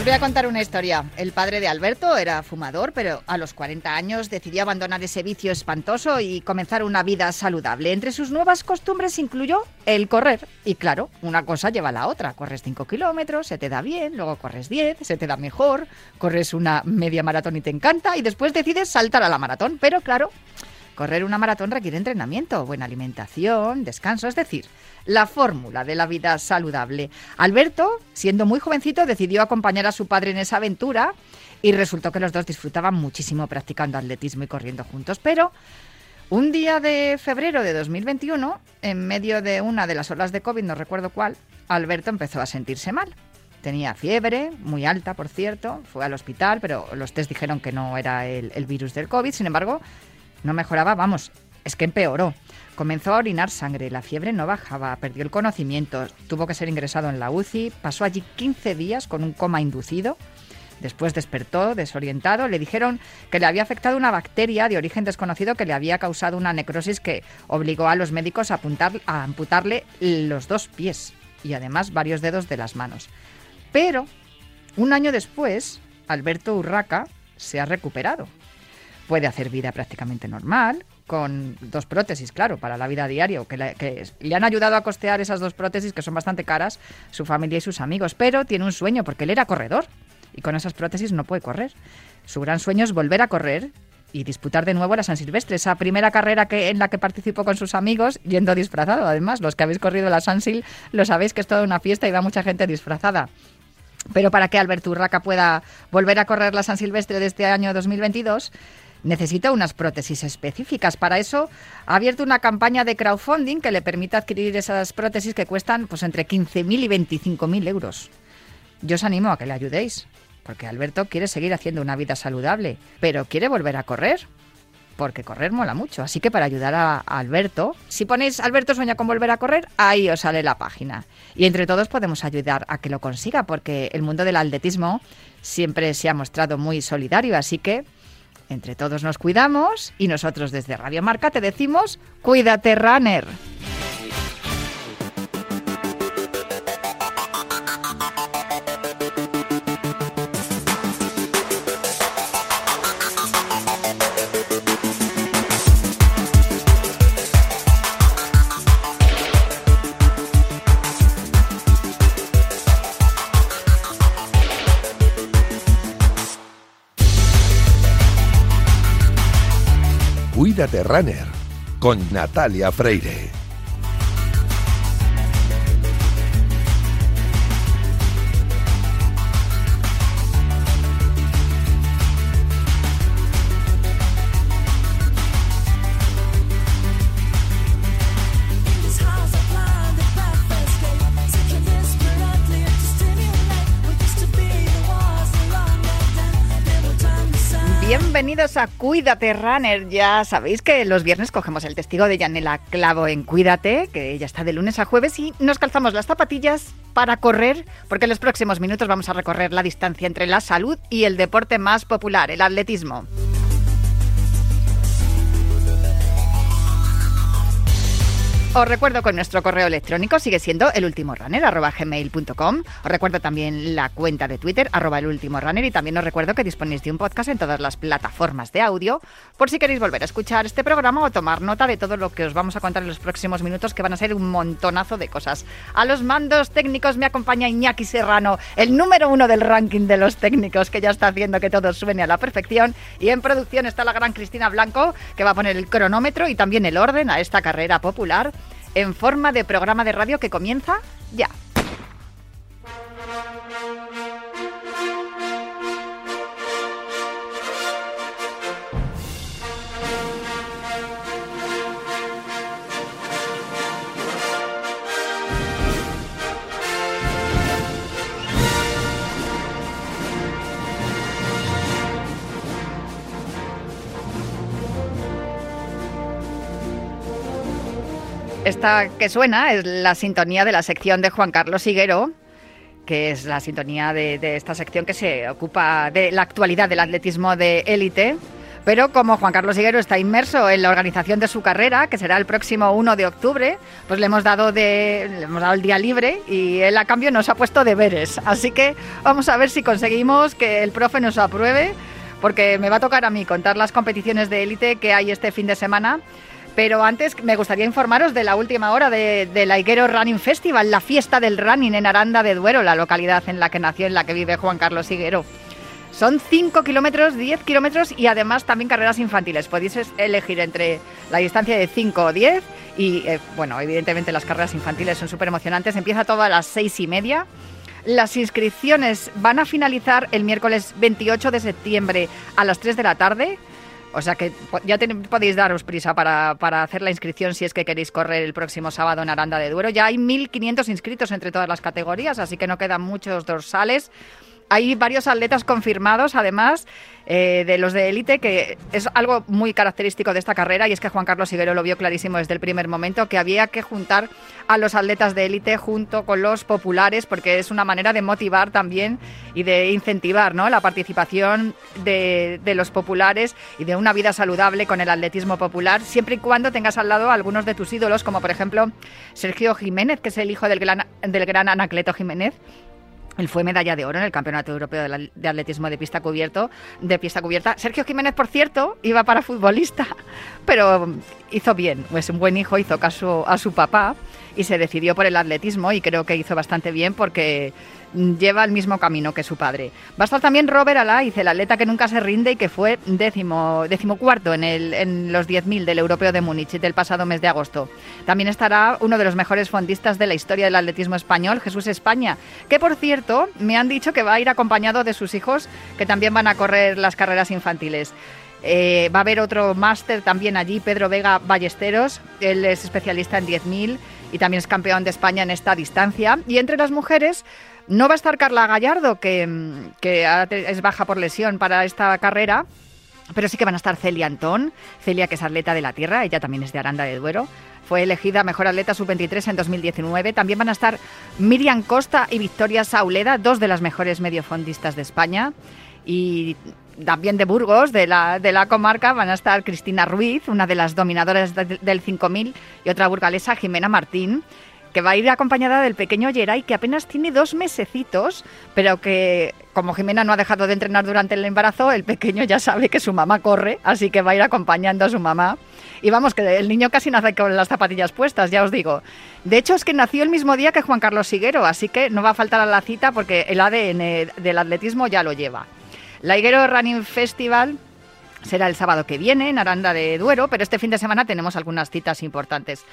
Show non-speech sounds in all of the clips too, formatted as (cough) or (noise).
Os voy a contar una historia. El padre de Alberto era fumador, pero a los 40 años decidió abandonar ese vicio espantoso y comenzar una vida saludable. Entre sus nuevas costumbres incluyó el correr. Y claro, una cosa lleva a la otra. Corres 5 kilómetros, se te da bien, luego corres 10, se te da mejor, corres una media maratón y te encanta, y después decides saltar a la maratón. Pero claro, correr una maratón requiere entrenamiento, buena alimentación, descanso, es decir, la fórmula de la vida saludable. Alberto, siendo muy jovencito, decidió acompañar a su padre en esa aventura y resultó que los dos disfrutaban muchísimo practicando atletismo y corriendo juntos. Pero un día de febrero de 2021, en medio de una de las olas de COVID, no recuerdo cuál, Alberto empezó a sentirse mal. Tenía fiebre, muy alta, por cierto, fue al hospital, pero los test dijeron que no era el, el virus del COVID. Sin embargo, no mejoraba, vamos, es que empeoró. Comenzó a orinar sangre, la fiebre no bajaba, perdió el conocimiento, tuvo que ser ingresado en la UCI, pasó allí 15 días con un coma inducido. Después despertó, desorientado, le dijeron que le había afectado una bacteria de origen desconocido que le había causado una necrosis que obligó a los médicos a, apuntar, a amputarle los dos pies y además varios dedos de las manos. Pero, un año después, Alberto Urraca se ha recuperado. Puede hacer vida prácticamente normal, con dos prótesis, claro, para la vida diaria, que que le han ayudado a costear esas dos prótesis que son bastante caras, su familia y sus amigos, pero tiene un sueño porque él era corredor y con esas prótesis no puede correr. Su gran sueño es volver a correr y disputar de nuevo la San Silvestre, esa primera carrera que, en la que participó con sus amigos, yendo disfrazado. Además, los que habéis corrido la San Sil lo sabéis que es toda una fiesta y va mucha gente disfrazada. Pero para que Alberto Urraca pueda volver a correr la San Silvestre de este año 2022, necesita unas prótesis específicas. Para eso ha abierto una campaña de crowdfunding que le permite adquirir esas prótesis que cuestan pues, entre 15.000 y 25.000 euros. Yo os animo a que le ayudéis, porque Alberto quiere seguir haciendo una vida saludable, pero quiere volver a correr. Porque correr mola mucho. Así que para ayudar a, a Alberto, si ponéis Alberto sueña con volver a correr, ahí os sale la página. Y entre todos podemos ayudar a que lo consiga, porque el mundo del atletismo siempre se ha mostrado muy solidario. Así que entre todos nos cuidamos y nosotros desde Radio Marca te decimos, cuídate, runner. Con Natalia Freire. Bienvenidos a Cuídate Runner. Ya sabéis que los viernes cogemos el testigo de Yanela Clavo en Cuídate, que ya está de lunes a jueves, y nos calzamos las zapatillas para correr, porque en los próximos minutos vamos a recorrer la distancia entre la salud y el deporte más popular, el atletismo. Os recuerdo que nuestro correo electrónico sigue siendo elultimorunner.gmail.com. Os recuerdo también la cuenta de Twitter, arroba elultimorunner, y también os recuerdo que disponéis de un podcast en todas las plataformas de audio, por si queréis volver a escuchar este programa o tomar nota de todo lo que os vamos a contar en los próximos minutos, que van a ser un montonazo de cosas. A los mandos técnicos me acompaña Iñaki Serrano, el número uno del ranking de los técnicos, que ya está haciendo que todo suene a la perfección. Y en producción está la gran Cristina Blanco, que va a poner el cronómetro y también el orden a esta carrera popular en forma de programa de radio que comienza ya. Esta que suena es la sintonía de la sección de Juan Carlos Higuero, que es la sintonía de, esta sección que se ocupa de la actualidad del atletismo de élite. Pero como Juan Carlos Higuero está inmerso en la organización de su carrera, que será el próximo 1 de octubre, pues le hemos dado de le hemos dado el día libre y él a cambio nos ha puesto deberes. Así que vamos a ver si conseguimos que el profe nos apruebe, porque me va a tocar a mí contar las competiciones de élite que hay este fin de semana. Pero antes me gustaría informaros de la última hora de, de Higuero Running Festival, la fiesta del running en Aranda de Duero, la localidad en la que nació, en la que vive Juan Carlos Higuero. Son 5 kilómetros, 10 kilómetros y además también carreras infantiles. Podéis elegir entre la distancia de 5 o 10 y, eh, bueno, evidentemente las carreras infantiles son súper emocionantes. Empieza todo a las 6 y media. Las inscripciones van a finalizar el miércoles 28 de septiembre a las 3 de la tarde. O sea que ya podéis daros prisa para, para, hacer la inscripción si es que queréis correr el próximo sábado en Aranda de Duero. Ya hay 1.500 inscritos entre todas las categorías, así que no quedan muchos dorsales hay varios atletas confirmados, además eh, de los de élite, que es algo muy característico de esta carrera y es que Juan Carlos Higuero lo vio clarísimo desde el primer momento, que había que juntar a los atletas de élite junto con los populares, porque es una manera de motivar también y de incentivar ¿no? la participación de, los populares y de una vida saludable con el atletismo popular, siempre y cuando tengas al lado a algunos de tus ídolos, como por ejemplo Sergio Jiménez, que es el hijo del gran, del gran Anacleto Jiménez él fue medalla de oro en el Campeonato Europeo de Atletismo de pista de pista cubierta. Sergio Jiménez, por cierto, iba para futbolista, (laughs) pero hizo bien, es un buen hijo, hizo caso a su papá y se decidió por el atletismo y creo que hizo bastante bien porque lleva el mismo camino que su padre. Va a estar también Robert Alaiz, el atleta que nunca se rinde y que fue décimo, décimo cuarto en, el, en los 10.000 del Europeo de Múnich del pasado mes de agosto. También estará uno de los mejores fondistas de la historia del atletismo español, Jesús España, que por cierto me han dicho que va a ir acompañado de sus hijos que también van a correr las carreras infantiles. Eh, va a haber otro máster también allí, Pedro Vega Ballesteros, él es especialista en 10.000 y también es campeón de España en esta distancia. Y entre las mujeres no va a estar Carla Gallardo, que, es baja por lesión para esta carrera, pero sí que van a estar Celia Antón, Celia que es atleta de la tierra, ella también es de Aranda de Duero. Fue elegida mejor atleta sub-23 en 2019. También van a estar Miriam Costa y Victoria Sauleda, dos de las mejores mediofondistas de España. Y también de Burgos, de la, de la comarca, van a estar Cristina Ruiz, una de las dominadoras del 5000, y otra burgalesa, Jimena Martín que va a ir acompañada del pequeño Geray, que apenas tiene dos mesecitos, pero que como Jimena no ha dejado de entrenar durante el embarazo, el pequeño ya sabe que su mamá corre, así que va a ir acompañando a su mamá. Y vamos, que el niño casi nace con las zapatillas puestas, ya os digo. De hecho, es que nació el mismo día que Juan Carlos Siguero, así que no va a faltar a la cita porque el ADN del atletismo ya lo lleva. La Higuero Running Festival será el sábado que viene en Aranda de Duero, pero este fin de semana tenemos algunas citas importantes.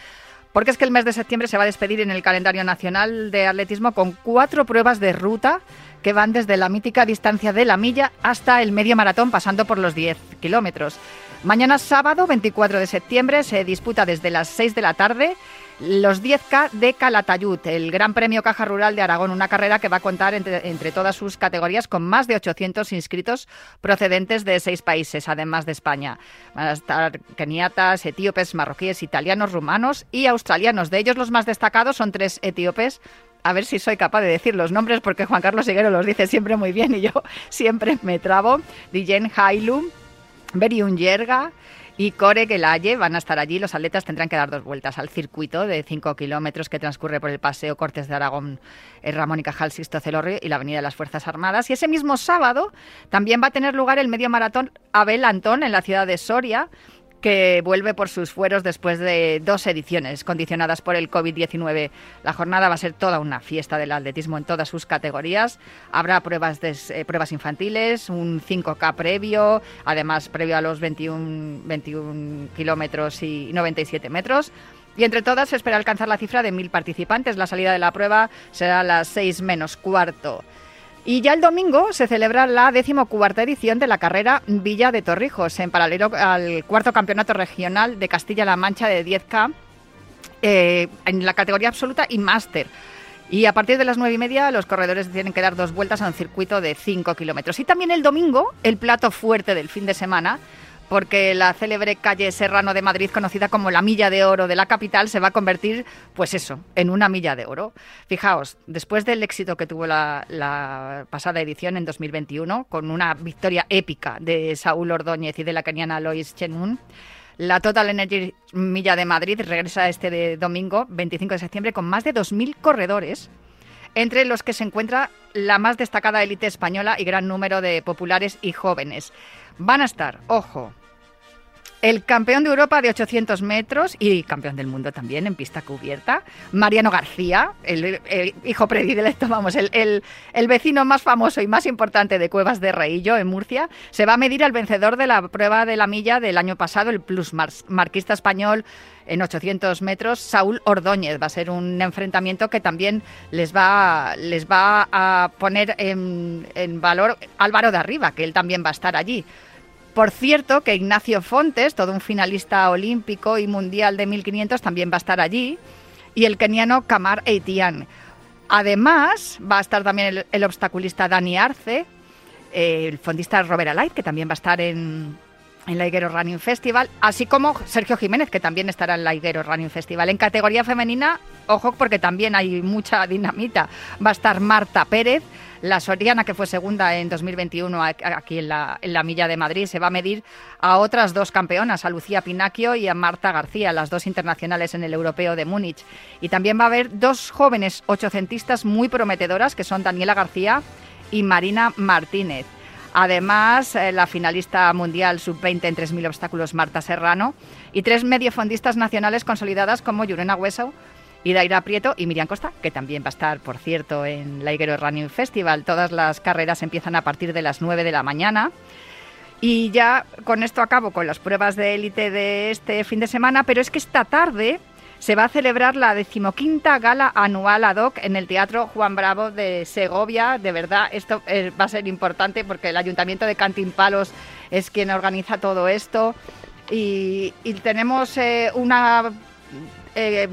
Porque es que el mes de septiembre se va a despedir en el calendario nacional de atletismo con cuatro pruebas de ruta que van desde la mítica distancia de la milla hasta el medio maratón, pasando por los 10 kilómetros. Mañana sábado, 24 de septiembre, se disputa desde las 6 de la tarde los 10K de Calatayud, el Gran Premio Caja Rural de Aragón, una carrera que va a contar entre, todas sus categorías con más de 800 inscritos procedentes de seis países, además de España. Van a estar keniatas, etíopes, marroquíes, italianos, rumanos y australianos. De ellos los más destacados son tres etíopes, a ver si soy capaz de decir los nombres porque Juan Carlos Higuero los dice siempre muy bien y yo (laughs) siempre me trabo. Dijen Hailu, Beriun Yerga, y Core Gelaye van a estar allí. Los atletas tendrán que dar dos vueltas al circuito de 5 kilómetros que transcurre por el Paseo Cortes de Aragón, eh, Ramón y Cajal, Sisto Celorrio y la Avenida de las Fuerzas Armadas. Y ese mismo sábado también va a tener lugar el medio maratón Abel Antón en la ciudad de Soria que vuelve por sus fueros después de dos ediciones condicionadas por el COVID-19. La jornada va a ser toda una fiesta del atletismo en todas sus categorías. Habrá pruebas, eh, pruebas infantiles, un 5K previo, además previo a los 21, 21 kilómetros y 97 metros. Y entre todas se espera alcanzar la cifra de mil participantes. La salida de la prueba será a las 6 menos cuarto. Y ya el domingo se celebra la decimocuarta edición de la carrera Villa de Torrijos, en paralelo al cuarto campeonato regional de Castilla-La Mancha de 10K eh, en la categoría absoluta y máster. Y a partir de las nueve y media los corredores tienen que dar dos vueltas a un circuito de 5 kilómetros. Y también el domingo, el plato fuerte del fin de semana, porque la célebre calle Serrano de Madrid, conocida como la Milla de Oro de la capital, se va a convertir, pues eso, en una milla de oro. Fijaos, después del éxito que tuvo la, pasada edición en 2021, con una victoria épica de Saúl Ordóñez y de la keniana Lois Chenun, la Total Energy Milla de Madrid regresa este domingo, 25 de septiembre, con más de 2.000 corredores entre los que se encuentra la más destacada élite española y gran número de populares y jóvenes. Van a estar, ojo, el campeón de Europa de 800 metros y campeón del mundo también en pista cubierta, Mariano García, el, hijo predilecto, vamos, el, vecino más famoso y más importante de Cuevas de Reillo en Murcia, se va a medir al vencedor de la prueba de la milla del año pasado, el plus marquista español en 800 metros, Saúl Ordóñez. Va a ser un enfrentamiento que también les va, les va a poner en valor Álvaro de Arriba, que él también va a estar allí. Por cierto, que Ignacio Fontes, todo un finalista olímpico y mundial de 1500, también va a estar allí. Y el keniano Kamar Eitian. Además, va a estar también el, obstaculista Dani Arce, el fondista Robert Alight, que también va a estar en, en la Higuero Running Festival, así como Sergio Jiménez, que también estará en la Higuero Running Festival. En categoría femenina, ojo, porque también hay mucha dinamita. Va a estar Marta Pérez, la Soriana, que fue segunda en 2021 aquí en la, en la Milla de Madrid, se va a medir a otras dos campeonas, a Lucía Pinacchio y a Marta García, las dos internacionales en el Europeo de Múnich. Y también va a haber dos jóvenes ochocentistas muy prometedoras, que son Daniela García y Marina Martínez. Además, eh, la finalista mundial sub-20 en 3.000 obstáculos, Marta Serrano, y tres mediofondistas nacionales consolidadas como Yurena Hueso, Idaira Prieto y Miriam Costa, que también va a estar, por cierto, en la Higuero Running Festival. Todas las carreras empiezan a partir de las 9 de la mañana. Y ya con esto acabo con las pruebas de élite de este fin de semana, pero es que esta tarde se va a celebrar la decimoquinta gala anual ad hoc en el Teatro Juan Bravo de Segovia. De verdad, esto eh, va a ser importante porque el Ayuntamiento de Cantimpalos es quien organiza todo esto. Y, tenemos eh, una eh,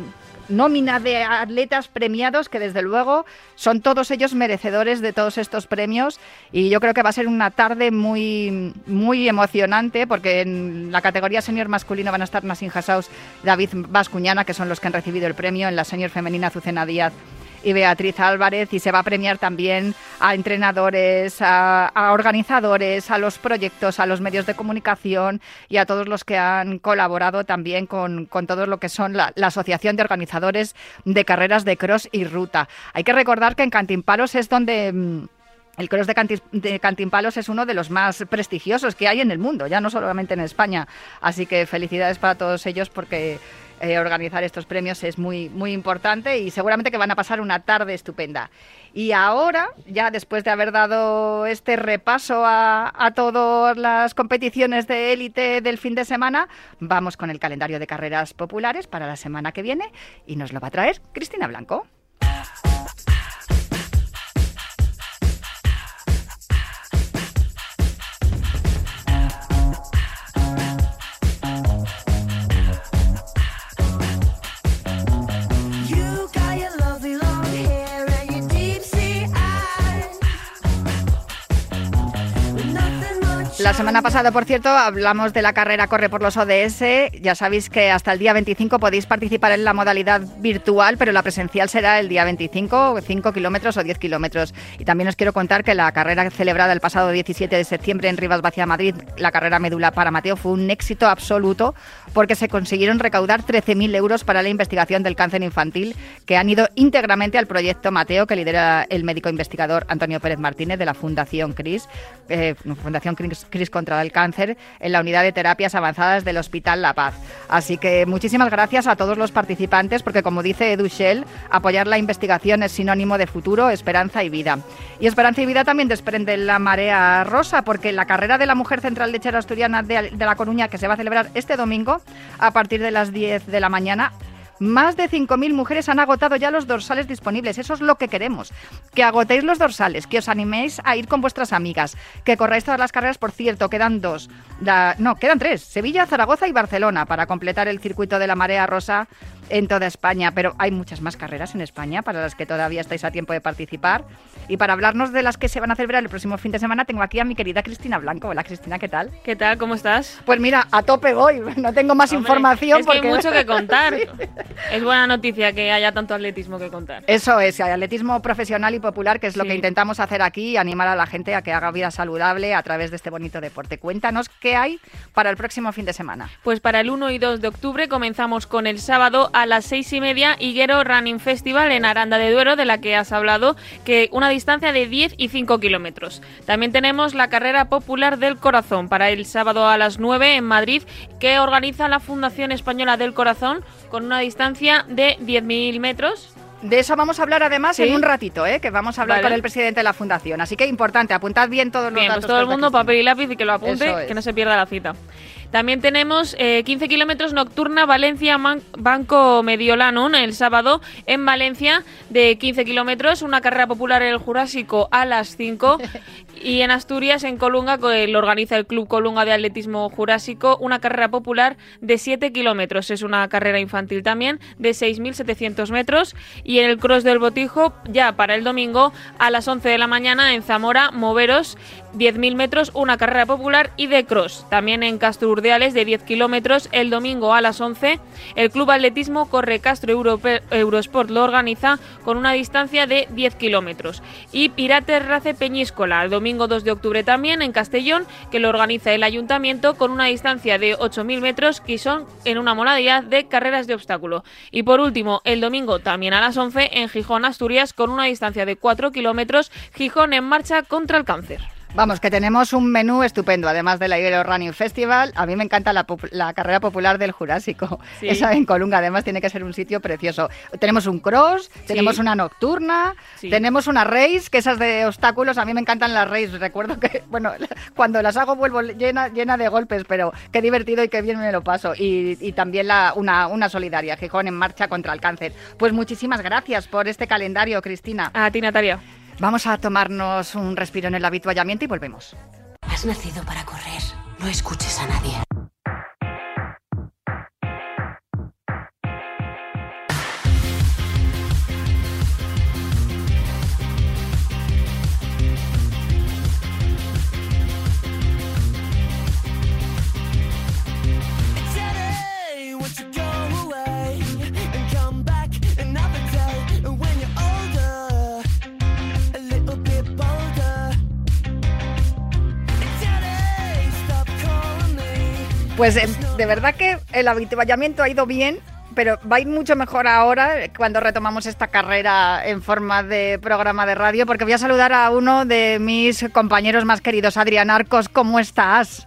nómina de atletas premiados que desde luego son todos ellos merecedores de todos estos premios. Y yo creo que va a ser una tarde muy muy emocionante porque en la categoría senior masculino van a estar Nassim Hassaus, David Vascuñana que son los que han recibido el premio, en la senior femenina Azucena Díaz y Beatriz Álvarez y se va a premiar también a entrenadores, a, organizadores, a los proyectos, a los medios de comunicación y a todos los que han colaborado también con, todo lo que son la, Asociación de Organizadores de Carreras de Cross y Ruta. Hay que recordar que en Cantimpalos es donde... Mm, el cross de, Cantimpalos es uno de los más prestigiosos que hay en el mundo, ya no solamente en España. Así que felicidades para todos ellos porque eh, organizar estos premios es muy, muy importante y seguramente que van a pasar una tarde estupenda. Y ahora, ya después de haber dado este repaso a, a todas las competiciones de élite del fin de semana, vamos con el calendario de carreras populares para la semana que viene y nos lo va a traer Cristina Blanco. La semana pasada, por cierto, hablamos de la carrera Corre por los ODS. Ya sabéis que hasta el día 25 podéis participar en la modalidad virtual, pero la presencial será el día 25, 5 kilómetros o 10 kilómetros. Y también os quiero contar que la carrera celebrada el pasado 17 de septiembre en Rivas Vacia, Madrid, la carrera Médula para Mateo, fue un éxito absoluto porque se consiguieron recaudar 13.000 euros para la investigación del cáncer infantil, que han ido íntegramente al proyecto Mateo, que lidera el médico investigador Antonio Pérez Martínez de la Fundación CRIS, eh, Fundación CRIS CRIS contra el cáncer en la unidad de terapias avanzadas del Hospital La Paz. Así que muchísimas gracias a todos los participantes porque como dice Edu apoyar la investigación es sinónimo de futuro, esperanza y vida. Y esperanza y vida también desprende la marea rosa porque la carrera de la mujer central lechera asturiana de, de La Coruña que se va a celebrar este domingo a partir de las 10 de la mañana más de 5.000 mujeres han agotado ya los dorsales disponibles. Eso es lo que queremos. Que agotéis los dorsales, que os animéis a ir con vuestras amigas, que corráis todas las carreras. Por cierto, quedan dos. no, quedan tres. Sevilla, Zaragoza y Barcelona para completar el circuito de la marea rosa en toda España, pero hay muchas más carreras en España para las que todavía estáis a tiempo de participar. Y para hablarnos de las que se van a celebrar el próximo fin de semana, tengo aquí a mi querida Cristina Blanco. Hola Cristina, ¿qué tal? ¿Qué tal? ¿Cómo estás? Pues mira, a tope voy, (laughs) no tengo más información. Es que hay mucho que (laughs) contar. Es buena noticia que haya tanto atletismo que contar. Eso es, atletismo profesional y popular, que es lo que intentamos hacer aquí, animar a la gente a que haga vida saludable a través de este bonito deporte. Cuéntanos qué hay para el próximo fin de semana. Pues para el 1 y 2 de octubre comenzamos con el sábado a las 6 y media Higuero Running Festival en Aranda de Duero, de la que has hablado, que una distancia de 10 y 5 kilómetros. También tenemos la carrera popular del corazón para el sábado a las 9 en Madrid, que organiza la Fundación Española del Corazón con una distancia de 10.000 metros. De eso vamos a hablar además en un ratito, ¿eh? que vamos a hablar con el presidente de la fundación. Así que importante, apuntad bien todos los bien, pues todo el mundo papel y lápiz y que lo apunte, que no se pierda la cita. También tenemos 15 eh, kilómetros nocturna Valencia-Banco Mediolanum el sábado en Valencia de 15 kilómetros, una carrera popular en el Jurásico a las 5 (laughs) y en Asturias, en Colunga, que lo organiza el Club Colunga de Atletismo Jurásico, una carrera popular de 7 kilómetros. Es una carrera infantil también de 6.700 metros y en el Cross del Botijo ya para el domingo a las 11 de la mañana en Zamora, Moveros 10.000 metros, una carrera popular y de cross. También en Castro Urdiales de 10 kilómetros el domingo a las 11. El Club Atletismo Corre Castro Eurosport lo organiza con una distancia de 10 kilómetros. Y Pirates Race Peñíscola el domingo 2 de octubre también en Castellón, que lo organiza el Ayuntamiento con una distancia de 8.000 metros que son en una modalidad de carreras de obstáculo. Y por último, el domingo también a las 11 en Gijón, Asturias, con una distancia de 4 kilómetros, Gijón en marcha contra el cáncer. Vamos, que tenemos un menú estupendo, además del Ibero Running Festival. A mí me encanta la, carrera popular del Jurásico. Esa en Colunga, además, tiene que ser un sitio precioso. Tenemos un cross, tenemos una nocturna, tenemos una race, que esas de obstáculos, a mí me encantan las races. Recuerdo que, (laughs) bueno, (laughs) cuando las hago vuelvo llena, llena de golpes, pero qué divertido y qué bien me lo paso. Y, también la, una, una solidaria, Gijón en marcha contra el cáncer. Pues muchísimas gracias por este calendario, Cristina. A ti, Natalia. Vamos a tomarnos un respiro en el habituallamiento y volvemos. Has nacido para correr. No escuches a nadie. Pues eh, de verdad que el habituallamiento ha ido bien, pero va a ir mucho mejor ahora cuando retomamos esta carrera en forma de programa de radio, porque voy a saludar a uno de mis compañeros más queridos, Adrián Arcos. ¿Cómo estás?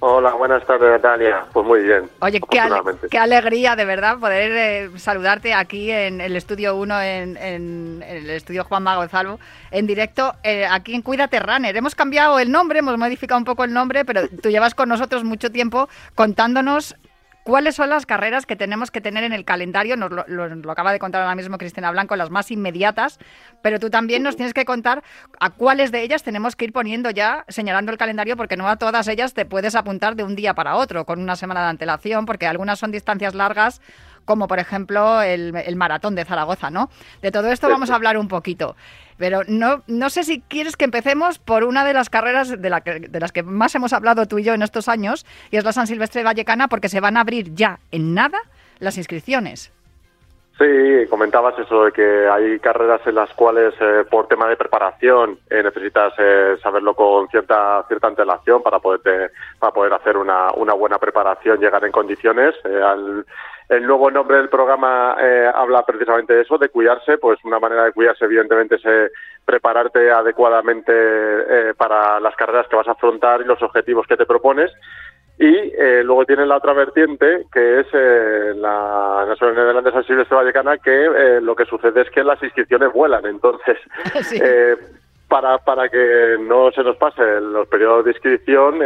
Hola, buenas tardes Natalia. Pues muy bien. Oye, qué, alegría de verdad poder eh, saludarte aquí en el estudio 1, en, el estudio Juan Mago Salvo, en directo, eh, aquí en Cuídate Runner. Hemos cambiado el nombre, hemos modificado un poco el nombre, pero tú llevas con nosotros mucho tiempo contándonos ¿Cuáles son las carreras que tenemos que tener en el calendario? Nos lo, acaba de contar ahora mismo Cristina Blanco, las más inmediatas, pero tú también nos tienes que contar a cuáles de ellas tenemos que ir poniendo ya, señalando el calendario, porque no a todas ellas te puedes apuntar de un día para otro, con una semana de antelación, porque algunas son distancias largas, como por ejemplo el, el maratón de Zaragoza, ¿no? De todo esto vamos a hablar un poquito. Pero no, no sé si quieres que empecemos por una de las carreras de, de las que más hemos hablado tú y yo en estos años, y es la San Silvestre de Vallecana, porque se van a abrir ya en nada las inscripciones. Sí, comentabas eso de que hay carreras en las cuales eh, por tema de preparación eh, necesitas eh, saberlo con cierta cierta antelación para poder para poder hacer una, una buena preparación, llegar en condiciones. Al, el nuevo nombre del programa habla precisamente de eso, de cuidarse. Pues una manera de cuidarse, evidentemente, es prepararte adecuadamente para las carreras que vas a afrontar y los objetivos que te propones. Y eh, luego tiene la otra vertiente, que es eh, la Nacional Neerlandesa Silvestre Vallecana, que eh, lo que sucede es que las inscripciones vuelan. Entonces, (laughs) eh, para, para que no se nos pasen los periodos de inscripción,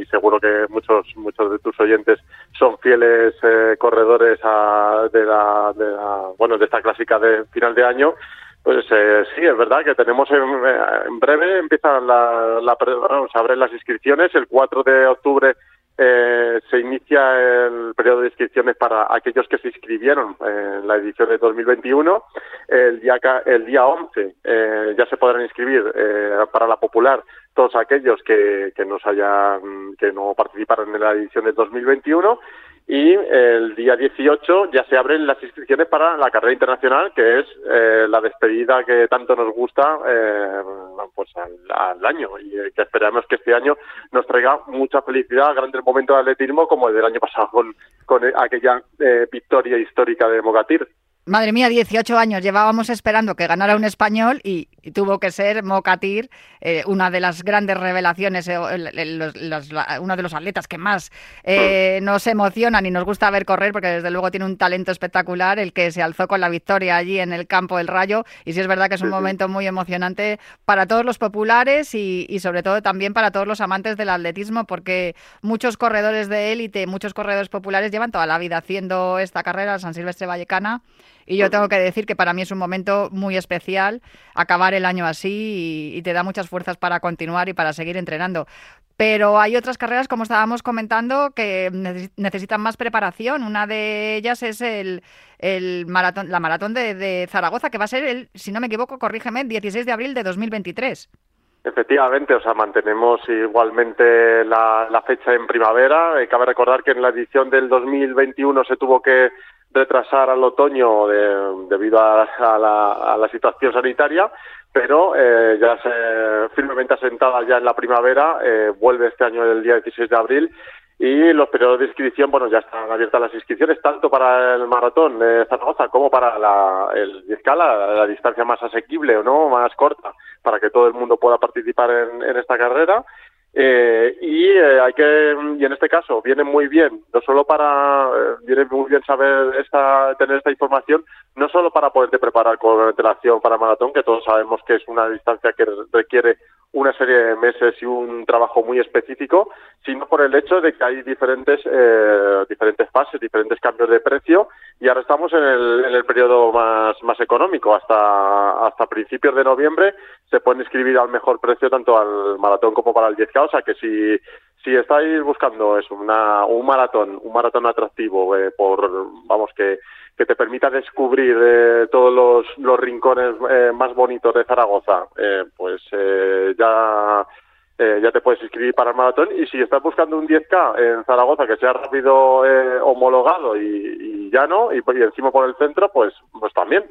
y seguro que muchos muchos de tus oyentes son fieles corredores a, de, la, de la, bueno, de esta clásica de final de año, pues sí, es verdad que tenemos en, breve, empiezan la, la, se abren las inscripciones, el 4 de octubre eh, se inicia el periodo de inscripciones para aquellos que se inscribieron en la edición de 2021. El día, el día 11 eh, ya se podrán inscribir eh, para la popular todos aquellos que, que, nos hayan, que no participaron en la edición de 2021 y el día 18 ya se abren las inscripciones para la carrera internacional, que es eh, la despedida que tanto nos gusta eh, pues al, año y eh, que esperamos que este año nos traiga mucha felicidad, grandes momentos de atletismo como el del año pasado con, con aquella victoria histórica de Mogatir. Madre mía, 18 años llevábamos esperando que ganara un español y, tuvo que ser Mocatir, eh, una de las grandes revelaciones, eh, uno de los atletas que más eh, nos emocionan y nos gusta ver correr, porque desde luego tiene un talento espectacular, el que se alzó con la victoria allí en el campo del Rayo. Y sí es verdad que es un momento muy emocionante para todos los populares y, y sobre todo también para todos los amantes del atletismo, porque muchos corredores de élite, muchos corredores populares llevan toda la vida haciendo esta carrera, San Silvestre Vallecana. Y yo tengo que decir que para mí es un momento muy especial acabar el año así y, te da muchas fuerzas para continuar y para seguir entrenando. Pero hay otras carreras, como estábamos comentando, que necesitan más preparación. Una de ellas es el, la maratón de, Zaragoza, que va a ser, el, si no me equivoco, corrígeme, el 16 de abril de 2023. Efectivamente, o sea, mantenemos igualmente la, fecha en primavera. Cabe recordar que en la edición del 2021 se tuvo que retrasar al otoño debido a, la, situación sanitaria, pero eh, ya se, firmemente asentada ya en la primavera, eh, vuelve este año el día 16 de abril y los periodos de inscripción, bueno, ya están abiertas las inscripciones tanto para el maratón de Zaragoza como para la, el 10K, la, distancia más asequible o no, más corta, para que todo el mundo pueda participar en esta carrera. Eh, y eh, hay que y en este caso viene muy bien no solo para eh, viene muy bien saber esta tener esta información no solo para poderte preparar con antelación para maratón que todos sabemos que es una distancia que requiere una serie de meses y un trabajo muy específico, sino por el hecho de que hay diferentes eh, diferentes fases, diferentes cambios de precio y ahora estamos en el, en el periodo más, más económico. Hasta, hasta principios de noviembre se pueden inscribir al mejor precio tanto al maratón como para el 10K, o sea que si, si estáis buscando es una, un maratón, un maratón atractivo eh, por, vamos, que que te permita descubrir eh, todos los, los rincones eh, más bonitos de Zaragoza, eh, pues ya ya te puedes inscribir para el maratón. Y si estás buscando un 10K en Zaragoza que sea rápido homologado y, ya no y, encima por el centro pues pues también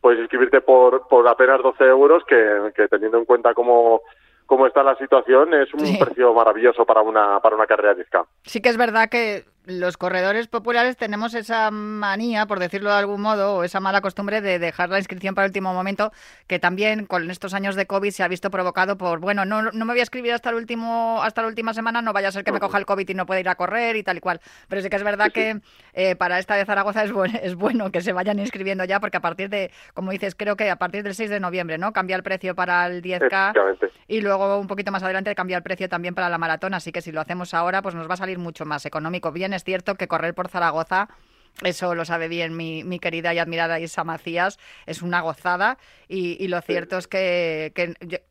puedes inscribirte por por apenas 12 euros que, que teniendo en cuenta cómo cómo está la situación es un precio maravilloso para una para una carrera 10K. Sí que es verdad que los corredores populares tenemos esa manía, por decirlo de algún modo, o esa mala costumbre de dejar la inscripción para el último momento, que también con estos años de COVID se ha visto provocado por, bueno, no, no me voy a escribir hasta el último, hasta la última semana, no vaya a ser que me coja el COVID y no pueda ir a correr y tal y cual. Pero sí que es verdad que eh, para esta de Zaragoza es, (laughs) es bueno que se vayan inscribiendo ya, porque a partir de, como dices, creo que a partir del 6 de noviembre, ¿no? Cambia el precio para el 10K y luego un poquito más adelante cambia el precio también para la maratón, así que si lo hacemos ahora, pues nos va a salir mucho más económico. Bien, es cierto que correr por Zaragoza eso lo sabe bien mi, mi, querida y admirada Isa Macías, es una gozada y, lo cierto es que,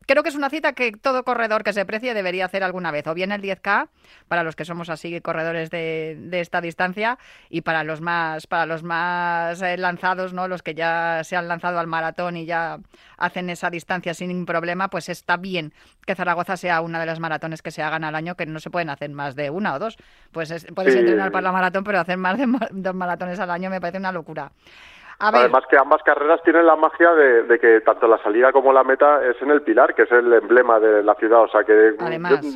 creo que es una cita que todo corredor que se precie debería hacer alguna vez, o bien el 10K, para los que somos así corredores de, de esta distancia, y para los más, para los más eh, lanzados, ¿no? los que ya se han lanzado al maratón y ya hacen esa distancia sin problema, pues está bien que Zaragoza sea una de las maratones que se hagan al año, que no se pueden hacer más de una o dos. Pues puedes entrenar para la maratón, pero hacer más de dos maratones al año me parece una locura. Además que ambas carreras tienen la magia de, que tanto la salida como la meta es en el Pilar, que es el emblema de la ciudad. O sea que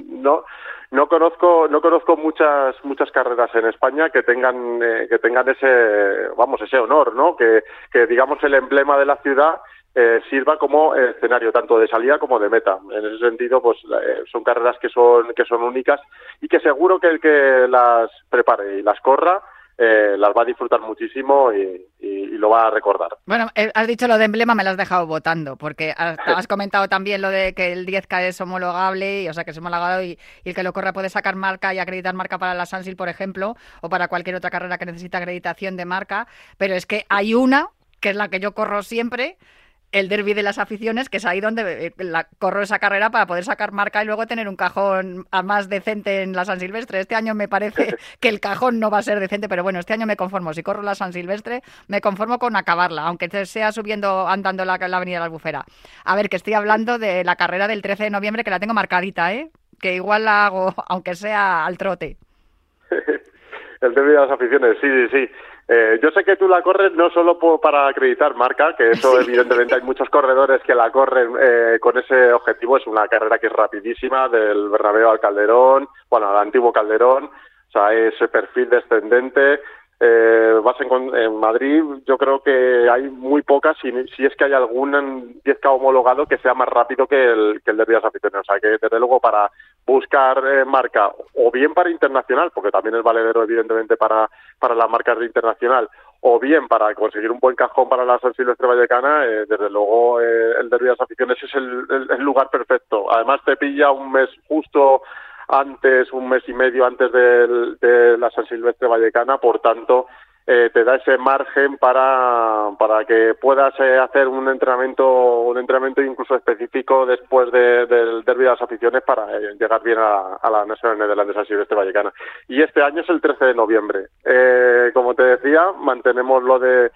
no no conozco no conozco muchas muchas carreras en España que tengan eh, que tengan ese vamos ese honor, ¿no? Que, que digamos el emblema de la ciudad eh, sirva como escenario tanto de salida como de meta. En ese sentido, pues eh, son carreras que son que son únicas y que seguro que el que las prepare y las corra eh, las va a disfrutar muchísimo y, lo va a recordar. Bueno, eh, has dicho lo de emblema, me lo has dejado votando, porque has, comentado también lo de que el 10K es homologable, y, o sea, que es homologado y, el que lo corra puede sacar marca y acreditar marca para la Sansil, por ejemplo, o para cualquier otra carrera que necesita acreditación de marca, pero es que hay una, que es la que yo corro siempre, el derby de las aficiones, que es ahí donde eh, la, corro esa carrera para poder sacar marca y luego tener un cajón más decente en la San Silvestre. Este año me parece (laughs) que el cajón no va a ser decente, pero bueno, este año me conformo. Si corro la San Silvestre, me conformo con acabarla, aunque sea subiendo, andando la, la Avenida de la Albufera. A ver, que estoy hablando de la carrera del 13 de noviembre, que la tengo marcadita, ¿eh? Que igual la hago, (laughs) aunque sea al trote. (laughs) el derby de las aficiones, sí, sí, sí. Eh, yo sé que tú la corres no solo para acreditar marca, que eso (laughs) evidentemente hay muchos corredores que la corren eh, con ese objetivo. Es una carrera que es rapidísima, del Bernabéu al Calderón, bueno, al antiguo Calderón. O sea, ese perfil descendente eh, vas en, en, Madrid, yo creo que hay muy pocas, si, si es que hay algún 10K homologado que sea más rápido que el, que el de Rías Aficiones. O sea, que desde luego para buscar eh, marca, o bien para internacional, porque también es valedero evidentemente para, para las marcas de internacional, o bien para conseguir un buen cajón para la San Silvestre Vallecana, eh, desde luego eh, el de Rías Aficiones es el, el lugar perfecto. Además te pilla un mes justo antes, un mes y medio antes de, la San Silvestre Vallecana, por tanto, eh, te da ese margen para, para que puedas eh, hacer un entrenamiento, un entrenamiento incluso específico después del derbi de las aficiones para eh, llegar bien a, la Nacional de San Silvestre Vallecana. Y este año es el 13 de noviembre. como te decía, mantenemos lo de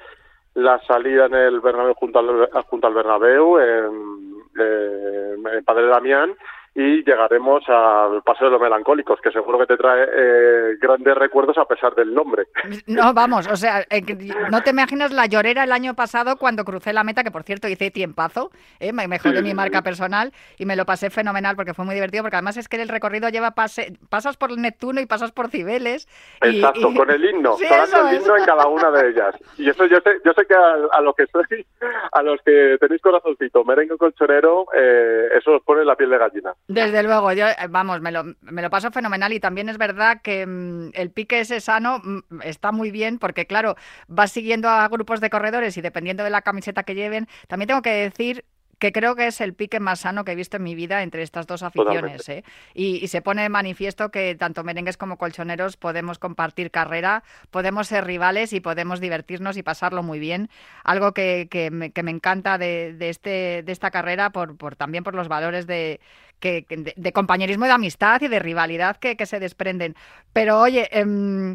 la salida en el Bernabéu junto al, junto al Bernabéu, en, en Padre Damián, y llegaremos al Paseo de los Melancólicos, que seguro que te trae eh, grandes recuerdos a pesar del nombre. (laughs) No, vamos, o sea, eh, no te imaginas la llorera el año pasado cuando crucé la meta, que por cierto hice tiempazo, eh, me mejoré mi marca personal y me lo pasé fenomenal porque fue muy divertido, porque además es que el recorrido lleva pase, pasas por Neptuno y pasas por Cibeles. Exacto, con el himno, con el himno en cada una de ellas. Y eso yo sé, yo sé que a, los que soy, a los que tenéis corazoncito, merengue colchonero, eh, eso os pone la piel de gallina. Desde luego, yo, eh, vamos, me lo, me lo paso fenomenal y también es verdad que mm, el pique ese sano mm, está muy bien porque, claro, vas siguiendo a grupos de corredores y dependiendo de la camiseta que lleven, también tengo que decir que creo que es el pique más sano que he visto en mi vida entre estas dos aficiones. ¿eh? Y, se pone de manifiesto que tanto merengues como colchoneros podemos compartir carrera, podemos ser rivales y podemos divertirnos y pasarlo muy bien. Algo que, que, me, encanta de, este, de esta carrera por, por, también por los valores de, que, de, compañerismo y de amistad y de rivalidad que, se desprenden. Pero oye... Em,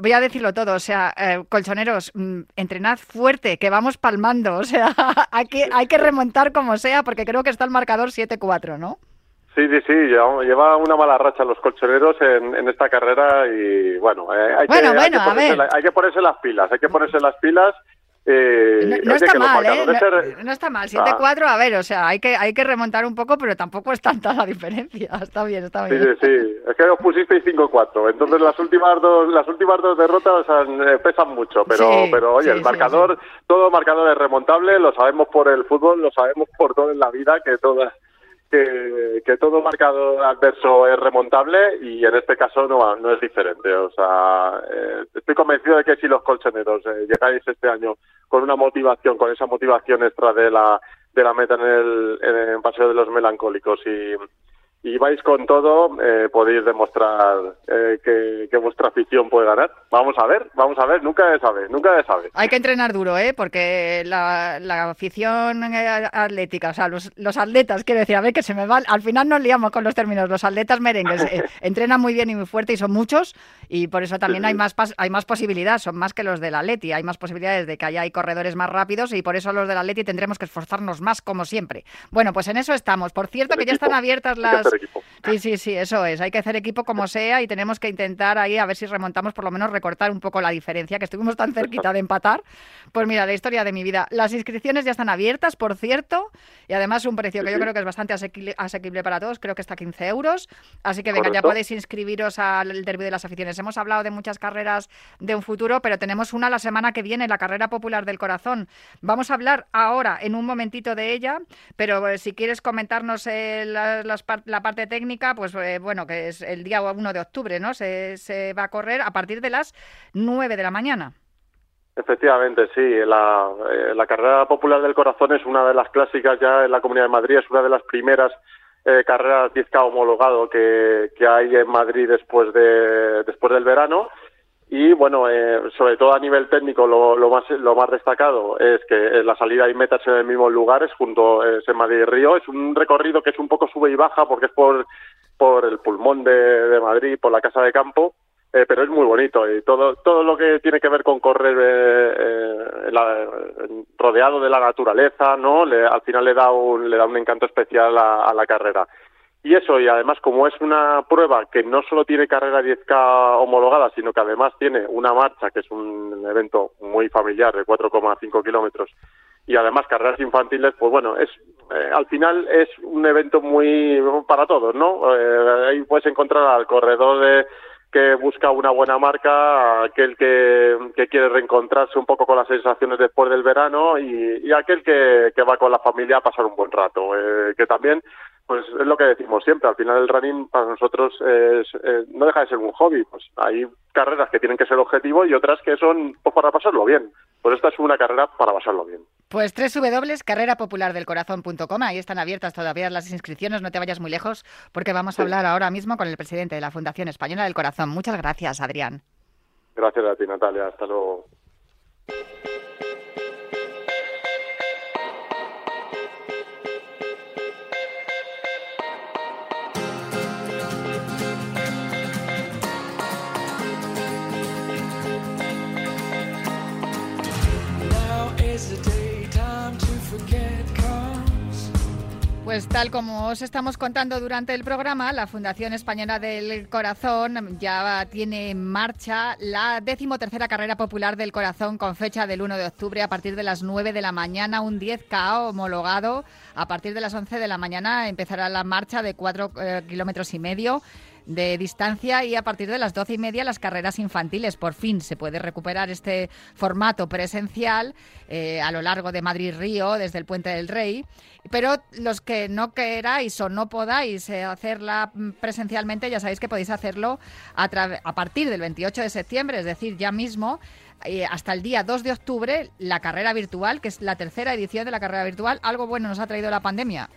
voy a decirlo todo, o sea, eh, colchoneros, mm, entrenad fuerte, que vamos palmando, (laughs) o sea, hay que, hay que remontar como sea, porque creo que está el marcador 7-4, ¿no? Sí, sí, sí, lleva una mala racha los colchoneros en, esta carrera y bueno, eh, hay, que, hay que ponerse las pilas, hay que ponerse las pilas eh, no, está mal, ¿eh? No, está mal, 7-4, a ver, o sea, hay que, hay que remontar un poco, pero tampoco es tanta la (laughs) diferencia. Está bien, está bien. Sí, sí, es que os pusisteis 5-4, entonces las últimas dos las últimas dos derrotas eh, pesan mucho, pero, pero oye, el marcador, todo marcador es remontable, lo sabemos por el fútbol, lo sabemos por todo en la vida, que todas que, todo marcador adverso es remontable y en este caso no, no es diferente. O sea, eh, estoy convencido de que si los colchoneros eh, llegáis este año con una motivación, con esa motivación extra de la, de la meta en el, en el Paseo de los Melancólicos y, y vais con todo, eh, podéis demostrar eh, que, vuestra afición puede ganar. Vamos a ver, vamos a ver, nunca se sabe, nunca se sabe. Hay que entrenar duro, ¿eh? Porque la, afición eh, atlética, o sea, los, los, atletas, quiero decir, a ver que se me va, al final nos liamos con los términos, los atletas merengues (laughs) entrenan muy bien y muy fuerte y son muchos y por eso también hay más hay más posibilidades, son más que los del atleti, hay más posibilidades de que haya hay corredores más rápidos y por eso los del atleti tendremos que esforzarnos más como siempre. Bueno, pues en eso estamos. Por cierto, que ya están abiertas (laughs) las equipo. Sí, sí, sí, eso es. Hay que hacer equipo como sea y tenemos que intentar ahí a ver si remontamos, por lo menos recortar un poco la diferencia, que estuvimos tan cerquita de empatar. Pues mira, la historia de mi vida. Las inscripciones ya están abiertas, por cierto, y además un precio que yo creo que es bastante asequible, para todos, creo que está a 15 euros. Así que venga, ya podéis inscribiros al Derby de las Aficiones. Hemos hablado de muchas carreras de un futuro, pero tenemos una la semana que viene, la carrera popular del corazón. Vamos a hablar ahora en un momentito de ella, pero eh, si quieres comentarnos eh, la, la parte técnica, pues eh, bueno, que es el día 1 de octubre, ¿no? Se, se va a correr a partir de las 9 de la mañana. Efectivamente, sí. La, eh, la, carrera popular del corazón es una de las clásicas ya en la Comunidad de Madrid, es una de las primeras eh, carreras 10K homologado que, que, hay en Madrid después, de, después del verano. Y bueno, eh, sobre todo a nivel técnico, lo, lo, más, lo más destacado es que la salida y metas en el mismo lugar, es junto en Madrid Río. Es un recorrido que es un poco sube y baja porque es por, por el pulmón de, Madrid, por la casa de campo. Eh, pero es muy bonito y todo todo lo que tiene que ver con correr eh, eh, rodeado de la naturaleza no le, al final le da un le da un encanto especial a, la carrera y eso y además como es una prueba que no solo tiene carrera 10k homologada sino que además tiene una marcha que es un evento muy familiar de 4,5 kilómetros y además carreras infantiles pues bueno es al final es un evento muy para todos no ahí puedes encontrar al corredor de que busca una buena marca, aquel que, quiere reencontrarse un poco con las sensaciones después del verano y, aquel que, va con la familia a pasar un buen rato. Eh, que también, pues es lo que decimos siempre, al final el running para nosotros es, eh, no deja de ser un hobby. Pues hay carreras que tienen que ser objetivo y otras que son pues, para pasarlo bien. Pues esta es una carrera para pasarlo bien. Pues www.carrerapopulardelcorazon.com, ahí están abiertas todavía las inscripciones, no te vayas muy lejos, porque vamos a hablar ahora mismo con el presidente de la Fundación Española del Corazón. Muchas gracias, Adrián. Gracias a ti, Natalia. Hasta luego. Pues tal como os estamos contando durante el programa, la Fundación Española del Corazón ya tiene en marcha la decimotercera carrera popular del corazón con fecha del 1 de octubre a partir de las 9 de la mañana, un 10K homologado. A partir de las 11 de la mañana empezará la marcha de 4 eh, kilómetros y medio de distancia y a partir de las doce y media las carreras infantiles. Por fin se puede recuperar este formato presencial eh, a lo largo de Madrid-Río, desde el Puente del Rey. Pero los que no queráis o no podáis eh, hacerla presencialmente, ya sabéis que podéis hacerlo a, a partir del 28 de septiembre, es decir, ya mismo eh, hasta el día 2 de octubre la carrera virtual, que es la tercera edición de la carrera virtual. Algo bueno nos ha traído la pandemia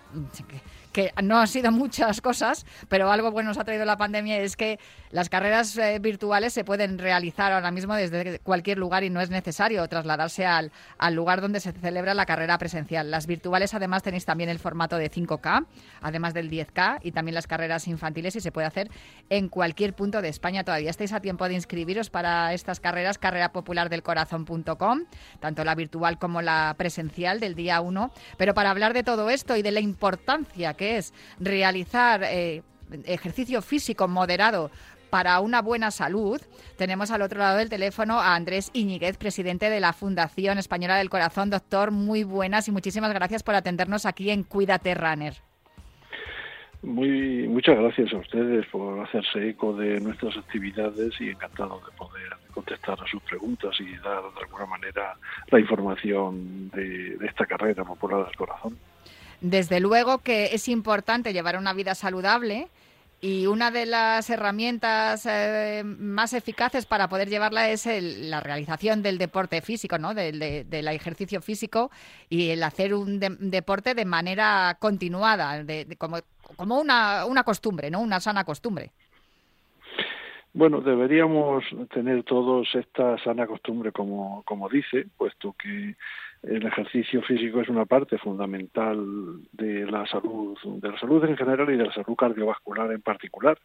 que no han sido (laughs) muchas cosas, pero algo bueno nos ha traído la pandemia es que las carreras eh, virtuales se pueden realizar ahora mismo desde cualquier lugar y no es necesario trasladarse al, al, lugar donde se celebra la carrera presencial. Las virtuales además tenéis también el formato de 5K, además del 10K y también las carreras infantiles y se puede hacer en cualquier punto de España. Todavía estáis a tiempo de inscribiros para estas carreras, carrerapopulardelcorazón.com, tanto la virtual como la presencial del día 1. Pero para hablar de todo esto y de la importancia que es realizar eh, ejercicio físico moderado para una buena salud, tenemos al otro lado del teléfono a Andrés Iñiguez, presidente de la Fundación Española del Corazón. Doctor, muy buenas y muchísimas gracias por atendernos aquí en Cuídate Runner. Muy, muchas gracias a ustedes por hacerse eco de nuestras actividades y encantado de poder contestar a sus preguntas y dar de alguna manera la información de, de esta carrera popular del corazón. Desde luego que es importante llevar una vida saludable y una de las herramientas eh, más eficaces para poder llevarla es la realización del deporte físico, ¿no? del ejercicio físico y el hacer un deporte de manera continuada, de, como, como una, una costumbre, ¿no? una sana costumbre. Bueno, deberíamos tener todos esta sana costumbre, como, como dice, puesto que el ejercicio físico es una parte fundamental de la salud, de la salud en general y de la salud cardiovascular en particular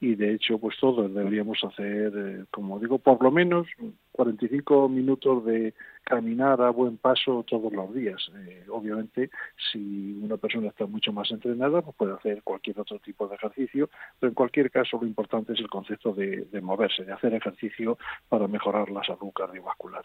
y de hecho pues todos deberíamos hacer eh, como digo por lo menos 45 minutos de caminar a buen paso todos los días. Eh, obviamente si una persona está mucho más entrenada pues puede hacer cualquier otro tipo de ejercicio pero en cualquier caso lo importante es el concepto de, de moverse de hacer ejercicio para mejorar la salud cardiovascular.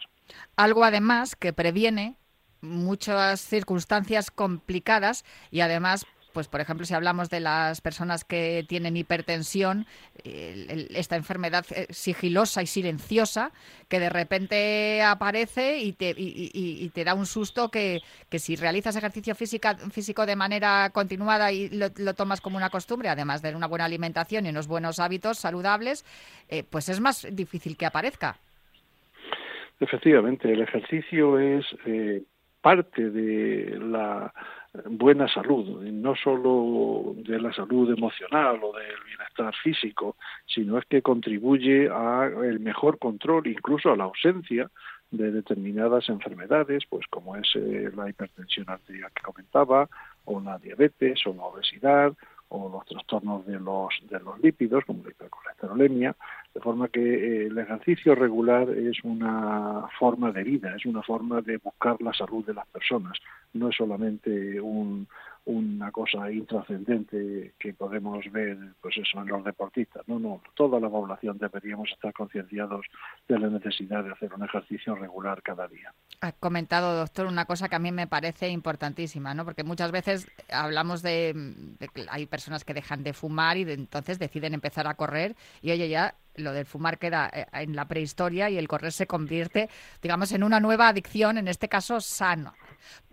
Algo además que previene muchas circunstancias complicadas y además pues por ejemplo, si hablamos de las personas que tienen hipertensión, esta enfermedad eh, sigilosa y silenciosa, que de repente aparece y te, y, te da un susto que, si realizas ejercicio físico de manera continuada y lo, tomas como una costumbre, además de una buena alimentación y unos buenos hábitos saludables, eh, pues es más difícil que aparezca. Efectivamente, el ejercicio es eh, parte de la buena salud, no solo de la salud emocional o del bienestar físico, sino es que contribuye a el mejor control, incluso a la ausencia de determinadas enfermedades, pues como es eh, la hipertensión arterial que comentaba, o la diabetes, o la obesidad, o los trastornos de los, de los lípidos, como la hipercolesterolemia, de forma que eh, el ejercicio regular es una forma de vida, es una forma de buscar la salud de las personas, no es solamente un, una cosa intrascendente que podemos ver pues eso en los deportistas no no toda la población deberíamos estar concienciados de la necesidad de hacer un ejercicio regular cada día. Ha comentado doctor una cosa que a mí me parece importantísima no porque muchas veces hablamos de, que hay personas que dejan de fumar y entonces deciden empezar a correr y oye ya lo del fumar queda eh, en la prehistoria y el correr se convierte, digamos, en una nueva adicción, en este caso sano.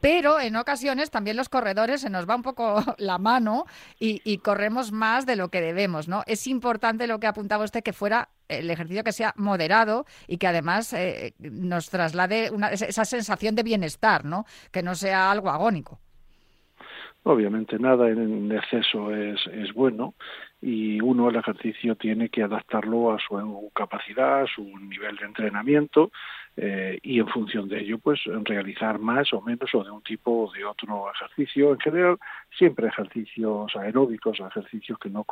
Pero en ocasiones también los corredores se nos va un poco (laughs) la mano y, corremos más de lo que debemos, ¿no? Es importante lo que apuntaba usted que fuera el ejercicio que sea moderado y que además eh, nos traslade esa sensación de bienestar, ¿no? Que no sea algo agónico. Obviamente nada en exceso es, es bueno y uno el ejercicio tiene que adaptarlo a su capacidad, a su nivel de entrenamiento eh, y en función de ello pues realizar más o menos o de un tipo o de otro ejercicio. En general siempre ejercicios aeróbicos, ejercicios que no,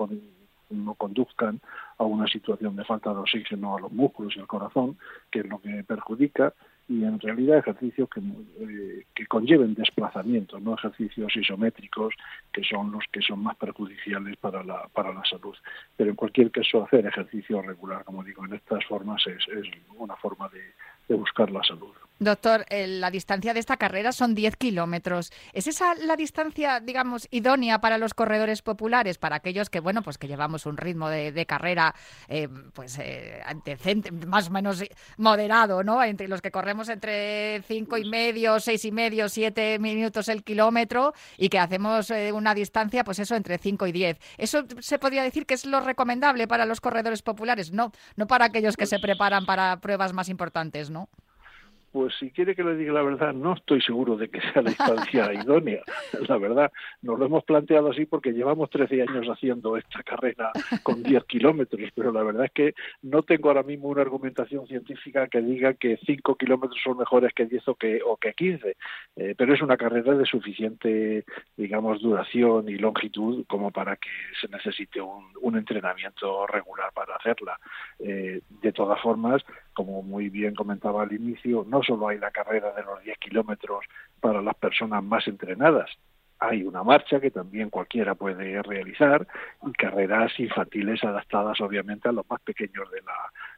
no conduzcan a una situación de falta de oxígeno a los músculos y al corazón, que es lo que perjudica y en realidad ejercicios que, eh, que conlleven desplazamientos, no ejercicios isométricos que son los que son más perjudiciales para la, para la salud. Pero en cualquier caso, hacer ejercicio regular, como digo, en estas formas es, es una forma de, de buscar la salud. Doctor, la distancia de esta carrera son 10 kilómetros. ¿Es esa la distancia, digamos, idónea para los corredores populares, para aquellos que, bueno, pues que llevamos un ritmo de, carrera, eh, pues, eh, más o menos moderado, ¿no? Entre los que corremos entre cinco y medio, seis y medio, siete minutos el kilómetro y que hacemos eh, una distancia, pues eso, entre 5 y 10. ¿Eso se podría decir que es lo recomendable para los corredores populares? No, no para aquellos que se preparan para pruebas más importantes, ¿no? Pues si quiere que le diga la verdad, no estoy seguro de que sea la distancia (laughs) idónea. La verdad, nos lo hemos planteado así porque llevamos 13 años haciendo esta carrera con 10 kilómetros, pero la verdad es que no tengo ahora mismo una argumentación científica que diga que 5 kilómetros son mejores que 10 o que, o que 15. Eh, pero es una carrera de suficiente, digamos, duración y longitud como para que se necesite un, un entrenamiento regular para hacerla. Eh, de todas formas, como muy bien comentaba al inicio, no solo hay la carrera de los 10 kilómetros para las personas más entrenadas, hay una marcha que también cualquiera puede realizar y carreras infantiles adaptadas obviamente a los más pequeños de la,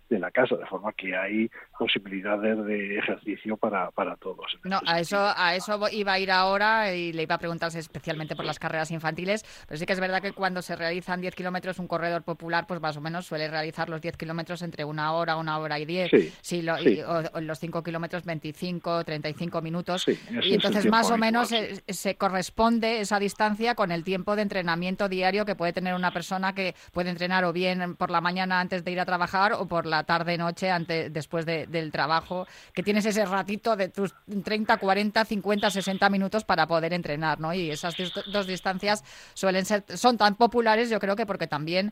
de la casa, de forma que hay posibilidades de ejercicio para, para todos. No, a eso, a eso iba a ir ahora y le iba a preguntarse especialmente por las carreras infantiles, pero sí que es verdad que cuando se realizan 10 kilómetros, un corredor popular, pues más o menos suele realizar los 10 kilómetros entre una hora, una hora y 10, sí, o, los 5 kilómetros 25, 35 minutos, y entonces más o menos se, corresponde esa distancia con el tiempo de entrenamiento diario que puede tener una persona que puede entrenar o bien por la mañana antes de ir a trabajar o por la tarde, noche, antes, después del trabajo, que tienes ese ratito de tus 30, 40, 50, 60 minutos para poder entrenar, ¿no? Y esas dos distancias suelen ser, son tan populares, yo creo que porque también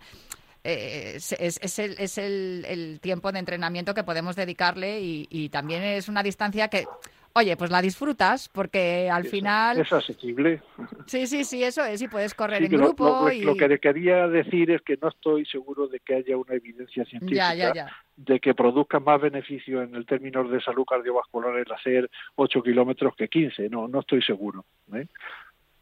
eh, es, el, es el, tiempo de entrenamiento que podemos dedicarle y, también es una distancia que oye, pues la disfrutas porque al final... Es asequible. Sí, sí, sí, eso es, y puedes correr en grupo. Lo, lo, que quería decir es que no estoy seguro de que haya una evidencia científica de que produzca más beneficio en el términos de salud cardiovascular el hacer 8 kilómetros que 15, no, no estoy seguro. ¿eh?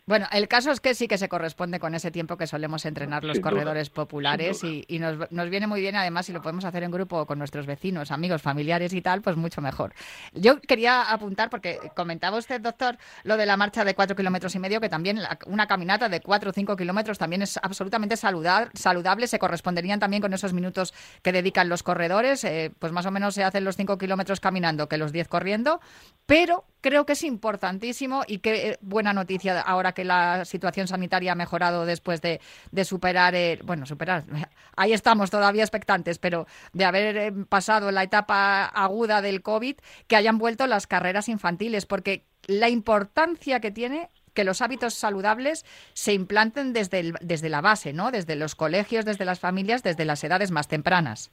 Bueno, el caso es que sí que se corresponde con ese tiempo que solemos entrenar los corredores populares y, nos, viene muy bien, además, si lo podemos hacer en grupo con nuestros vecinos, amigos, familiares y tal, pues mucho mejor. Yo quería apuntar, porque comentaba usted, doctor, lo de la marcha de cuatro kilómetros y medio, que también una caminata de cuatro o cinco kilómetros también es absolutamente saludable, saludable, se corresponderían también con esos minutos que dedican los corredores, eh, pues más o menos se hacen los cinco kilómetros caminando que los diez corriendo, pero creo que es importantísimo y qué buena noticia ahora que la situación sanitaria ha mejorado después de, superar, bueno, superar, (laughs) ahí estamos todavía expectantes, pero de haber eh, pasado la etapa aguda del COVID, que hayan vuelto las carreras infantiles, porque la importancia que tiene que los hábitos saludables se implanten desde, desde la base, ¿no? Desde los colegios, desde las familias, desde las edades más tempranas.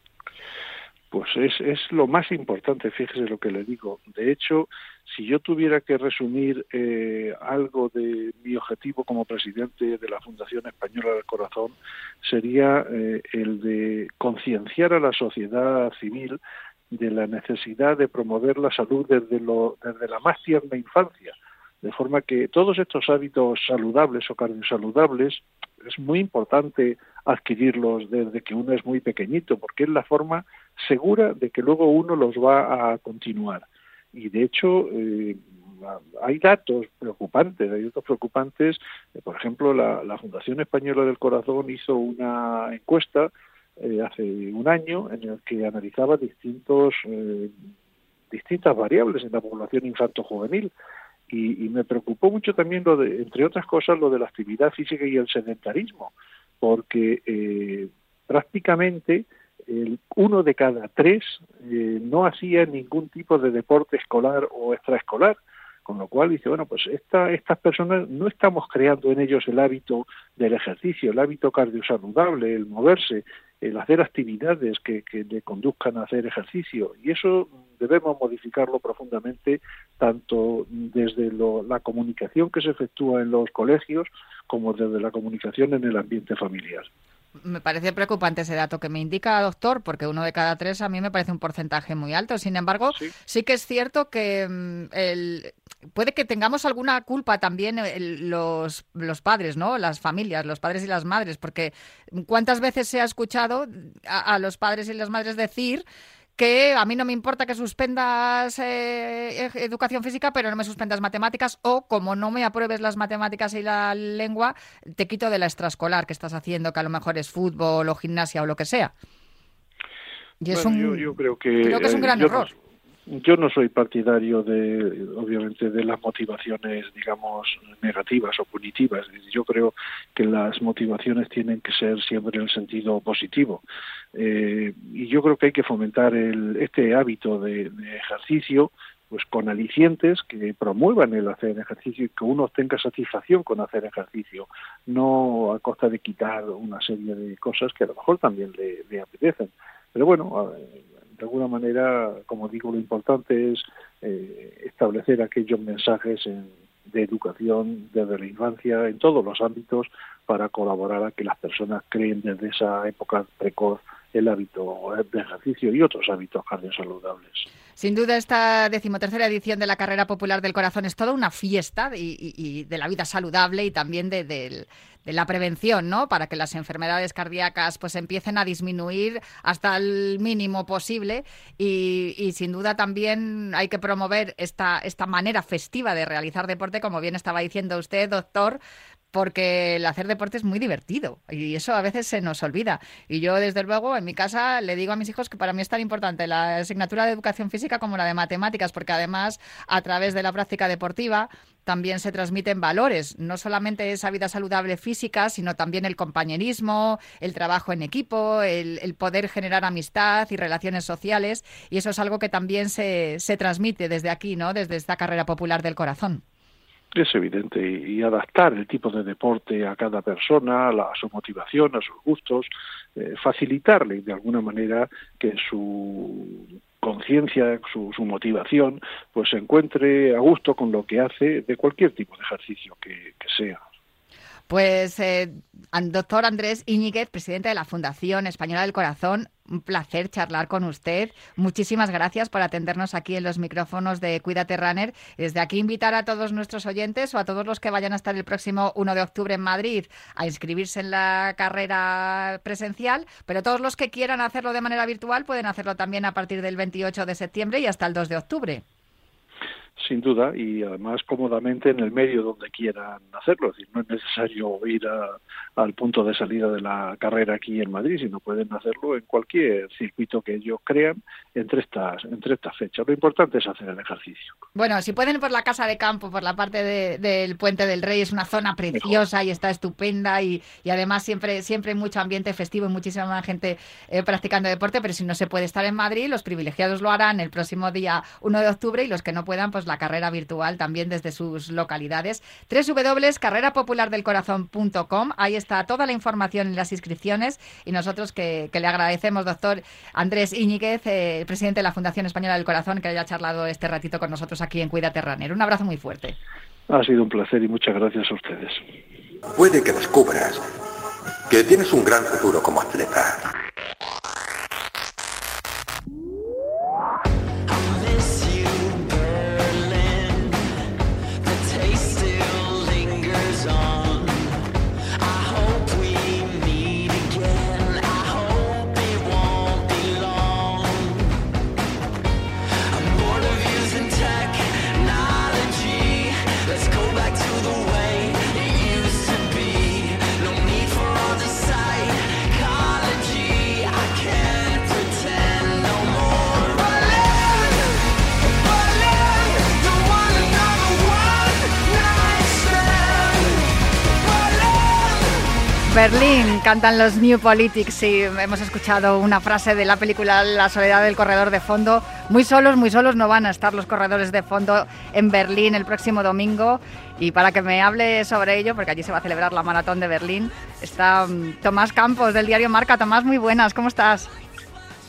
Pues es, es lo más importante, fíjese lo que le digo. De hecho, si yo tuviera que resumir eh, algo de mi objetivo como presidente de la Fundación Española del Corazón, sería eh, el de concienciar a la sociedad civil de la necesidad de promover la salud desde, lo, desde la más tierna infancia, de forma que todos estos hábitos saludables o cardiosaludables es muy importante adquirirlos desde que uno es muy pequeñito, porque es la forma segura de que luego uno los va a continuar. Y de hecho, eh, hay datos preocupantes, hay datos preocupantes. Por ejemplo, la, Fundación Española del Corazón hizo una encuesta eh, hace un año en el que analizaba distintos, eh, distintas variables en la población infanto-juvenil. Y, y, me preocupó mucho también, lo de, entre otras cosas, lo de la actividad física y el sedentarismo, porque prácticamente el uno de cada tres eh, no hacía ningún tipo de deporte escolar o extraescolar, con lo cual dice, bueno, pues esta, estas personas no estamos creando en ellos el hábito del ejercicio, el hábito cardiosaludable, el moverse, el hacer actividades que, que le conduzcan a hacer ejercicio. Y eso debemos modificarlo profundamente, tanto desde la comunicación que se efectúa en los colegios como desde la comunicación en el ambiente familiar me parece preocupante ese dato que me indica, doctor, porque uno de cada tres a mí me parece un porcentaje muy alto. Sin embargo, sí, que es cierto que mm, el, puede que tengamos alguna culpa también los, los padres, ¿no? Las familias, los padres y las madres, porque ¿cuántas veces se ha escuchado a los padres y las madres decir que a mí no me importa que suspendas eh, educación física, pero no me suspendas matemáticas, o como no me apruebes las matemáticas y la lengua, te quito de la extraescolar que estás haciendo, que a lo mejor es fútbol o gimnasia o lo que sea. Y es un, yo, creo que, creo que es un gran error. Yo no soy partidario de, obviamente, de las motivaciones, digamos, negativas o punitivas. Yo creo que las motivaciones tienen que ser siempre en el sentido positivo. Eh, y yo creo que hay que fomentar el, este hábito de, ejercicio, pues con alicientes que promuevan el hacer ejercicio y que uno tenga satisfacción con hacer ejercicio, no a costa de quitar una serie de cosas que a lo mejor también le, le apetecen. Pero bueno, de alguna manera, como digo, lo importante es eh, establecer aquellos mensajes de educación desde la infancia, en todos los ámbitos, para colaborar a que las personas creen desde esa época precoz el hábito de ejercicio y otros hábitos cardiosaludables. Sin duda, esta decimotercera edición de la Carrera Popular del Corazón es toda una fiesta y, de la vida saludable y también de, la prevención, ¿no? Para que las enfermedades cardíacas pues empiecen a disminuir hasta el mínimo posible y, sin duda también hay que promover esta, esta manera festiva de realizar deporte, como bien estaba diciendo usted, doctor, porque el hacer deporte es muy divertido y eso a veces se nos olvida. Y yo, desde luego, en mi casa le digo a mis hijos que para mí es tan importante la asignatura de educación física como la de matemáticas, porque además, a través de la práctica deportiva, también se transmiten valores, no solamente esa vida saludable física, sino también el compañerismo, el trabajo en equipo, el, poder generar amistad y relaciones sociales, y eso es algo que también se, se transmite desde aquí, ¿no? Desde esta carrera popular del corazón. Es evidente, y, adaptar el tipo de deporte a cada persona, a, su motivación, a sus gustos, eh, facilitarle de alguna manera que su conciencia, su, motivación, pues se encuentre a gusto con lo que hace de cualquier tipo de ejercicio que sea. Pues, eh, doctor Andrés Iñiguez, presidente de la Fundación Española del Corazón, un placer charlar con usted. Muchísimas gracias por atendernos aquí en los micrófonos de Cuídate Runner. Desde aquí invitar a todos nuestros oyentes o a todos los que vayan a estar el próximo 1 de octubre en Madrid a inscribirse en la carrera presencial, pero todos los que quieran hacerlo de manera virtual pueden hacerlo también a partir del 28 de septiembre y hasta el 2 de octubre sin duda, y además cómodamente en el medio donde quieran hacerlo. Es decir, no es necesario ir al punto de salida de la carrera aquí en Madrid, sino pueden hacerlo en cualquier circuito que ellos crean entre estas, entre estas fechas. Lo importante es hacer el ejercicio. Bueno, si pueden por la casa de campo, por la parte del Puente del Rey, es una zona preciosa y está estupenda y, además siempre, siempre hay mucho ambiente festivo y muchísima gente eh, practicando deporte, pero si no se puede estar en Madrid, los privilegiados lo harán el próximo día 1 de octubre y los que no puedan, pues la carrera virtual también desde sus localidades. www.carrerapopulardelcorazón.com. Ahí está toda la información y las inscripciones. Y nosotros que, le agradecemos, doctor Andrés Iñiguez, eh, presidente de la Fundación Española del Corazón, que haya charlado este ratito con nosotros aquí en Cuídate Runner. Un abrazo muy fuerte. Ha sido un placer y muchas gracias a ustedes. Puede que descubras que tienes un gran futuro como atleta. Berlín cantan los New Politics y hemos escuchado una frase de la película La soledad del corredor de fondo. Muy solos, muy solos no van a estar los corredores de fondo en Berlín el próximo domingo. Y para que me hable sobre ello, porque allí se va a celebrar la maratón de Berlín, está mm, Tomás Campos del diario Marca. Tomás, muy buenas, ¿cómo estás?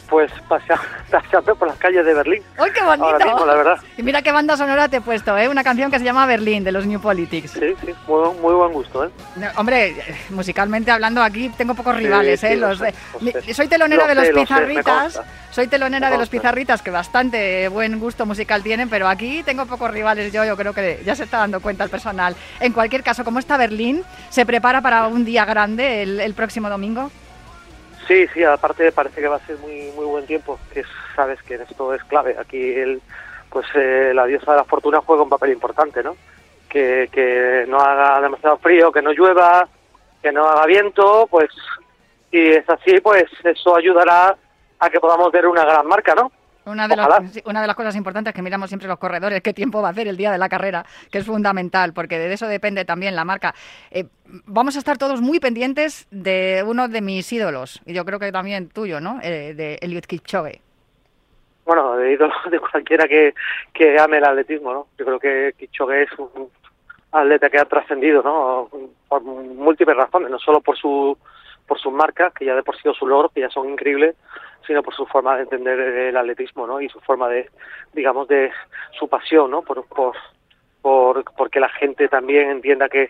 Pues (laughs) paseando por las calles de Berlín. ¡Ay, qué bonito! la verdad. Y mira qué banda sonora te he puesto, ¿eh? Una canción que se llama Berlín, de los New Politics. Sí, sí, muy, buen gusto, ¿eh? hombre, musicalmente hablando, aquí tengo pocos rivales, ¿eh? los soy telonera de los Pizarritas, soy telonera de los Pizarritas, que bastante buen gusto musical tienen, pero aquí tengo pocos rivales yo, yo creo que ya se está dando cuenta el personal. En cualquier caso, ¿cómo está Berlín? ¿Se prepara para un día grande el próximo domingo? Sí, sí, aparte parece que va a ser muy muy buen tiempo, que sabes que esto es clave. Aquí el, pues eh, la diosa de la fortuna juega un papel importante, ¿no? Que, no haga demasiado frío, que no llueva, que no haga viento, pues si es así, pues eso ayudará a que podamos ver una gran marca, ¿no? Una de, una de las cosas importantes que miramos siempre los corredores, qué tiempo va a hacer el día de la carrera, que es fundamental, porque de eso depende también la marca. Eh, vamos a estar todos muy pendientes de uno de mis ídolos, y yo creo que también tuyo, ¿no? Eh, de Eliud Kipchoge. Bueno, de ídolo (laughs) de cualquiera que, que ame el atletismo, ¿no? Yo creo que Kipchoge es un atleta que ha trascendido, ¿no? Por múltiples razones, no solo por su por sus marcas, que ya de por sí sus logros, que ya son increíbles, sino por su forma de entender el atletismo, ¿no? Y su forma de, digamos, de su pasión, ¿no? Por, por, por, porque la gente también entienda que,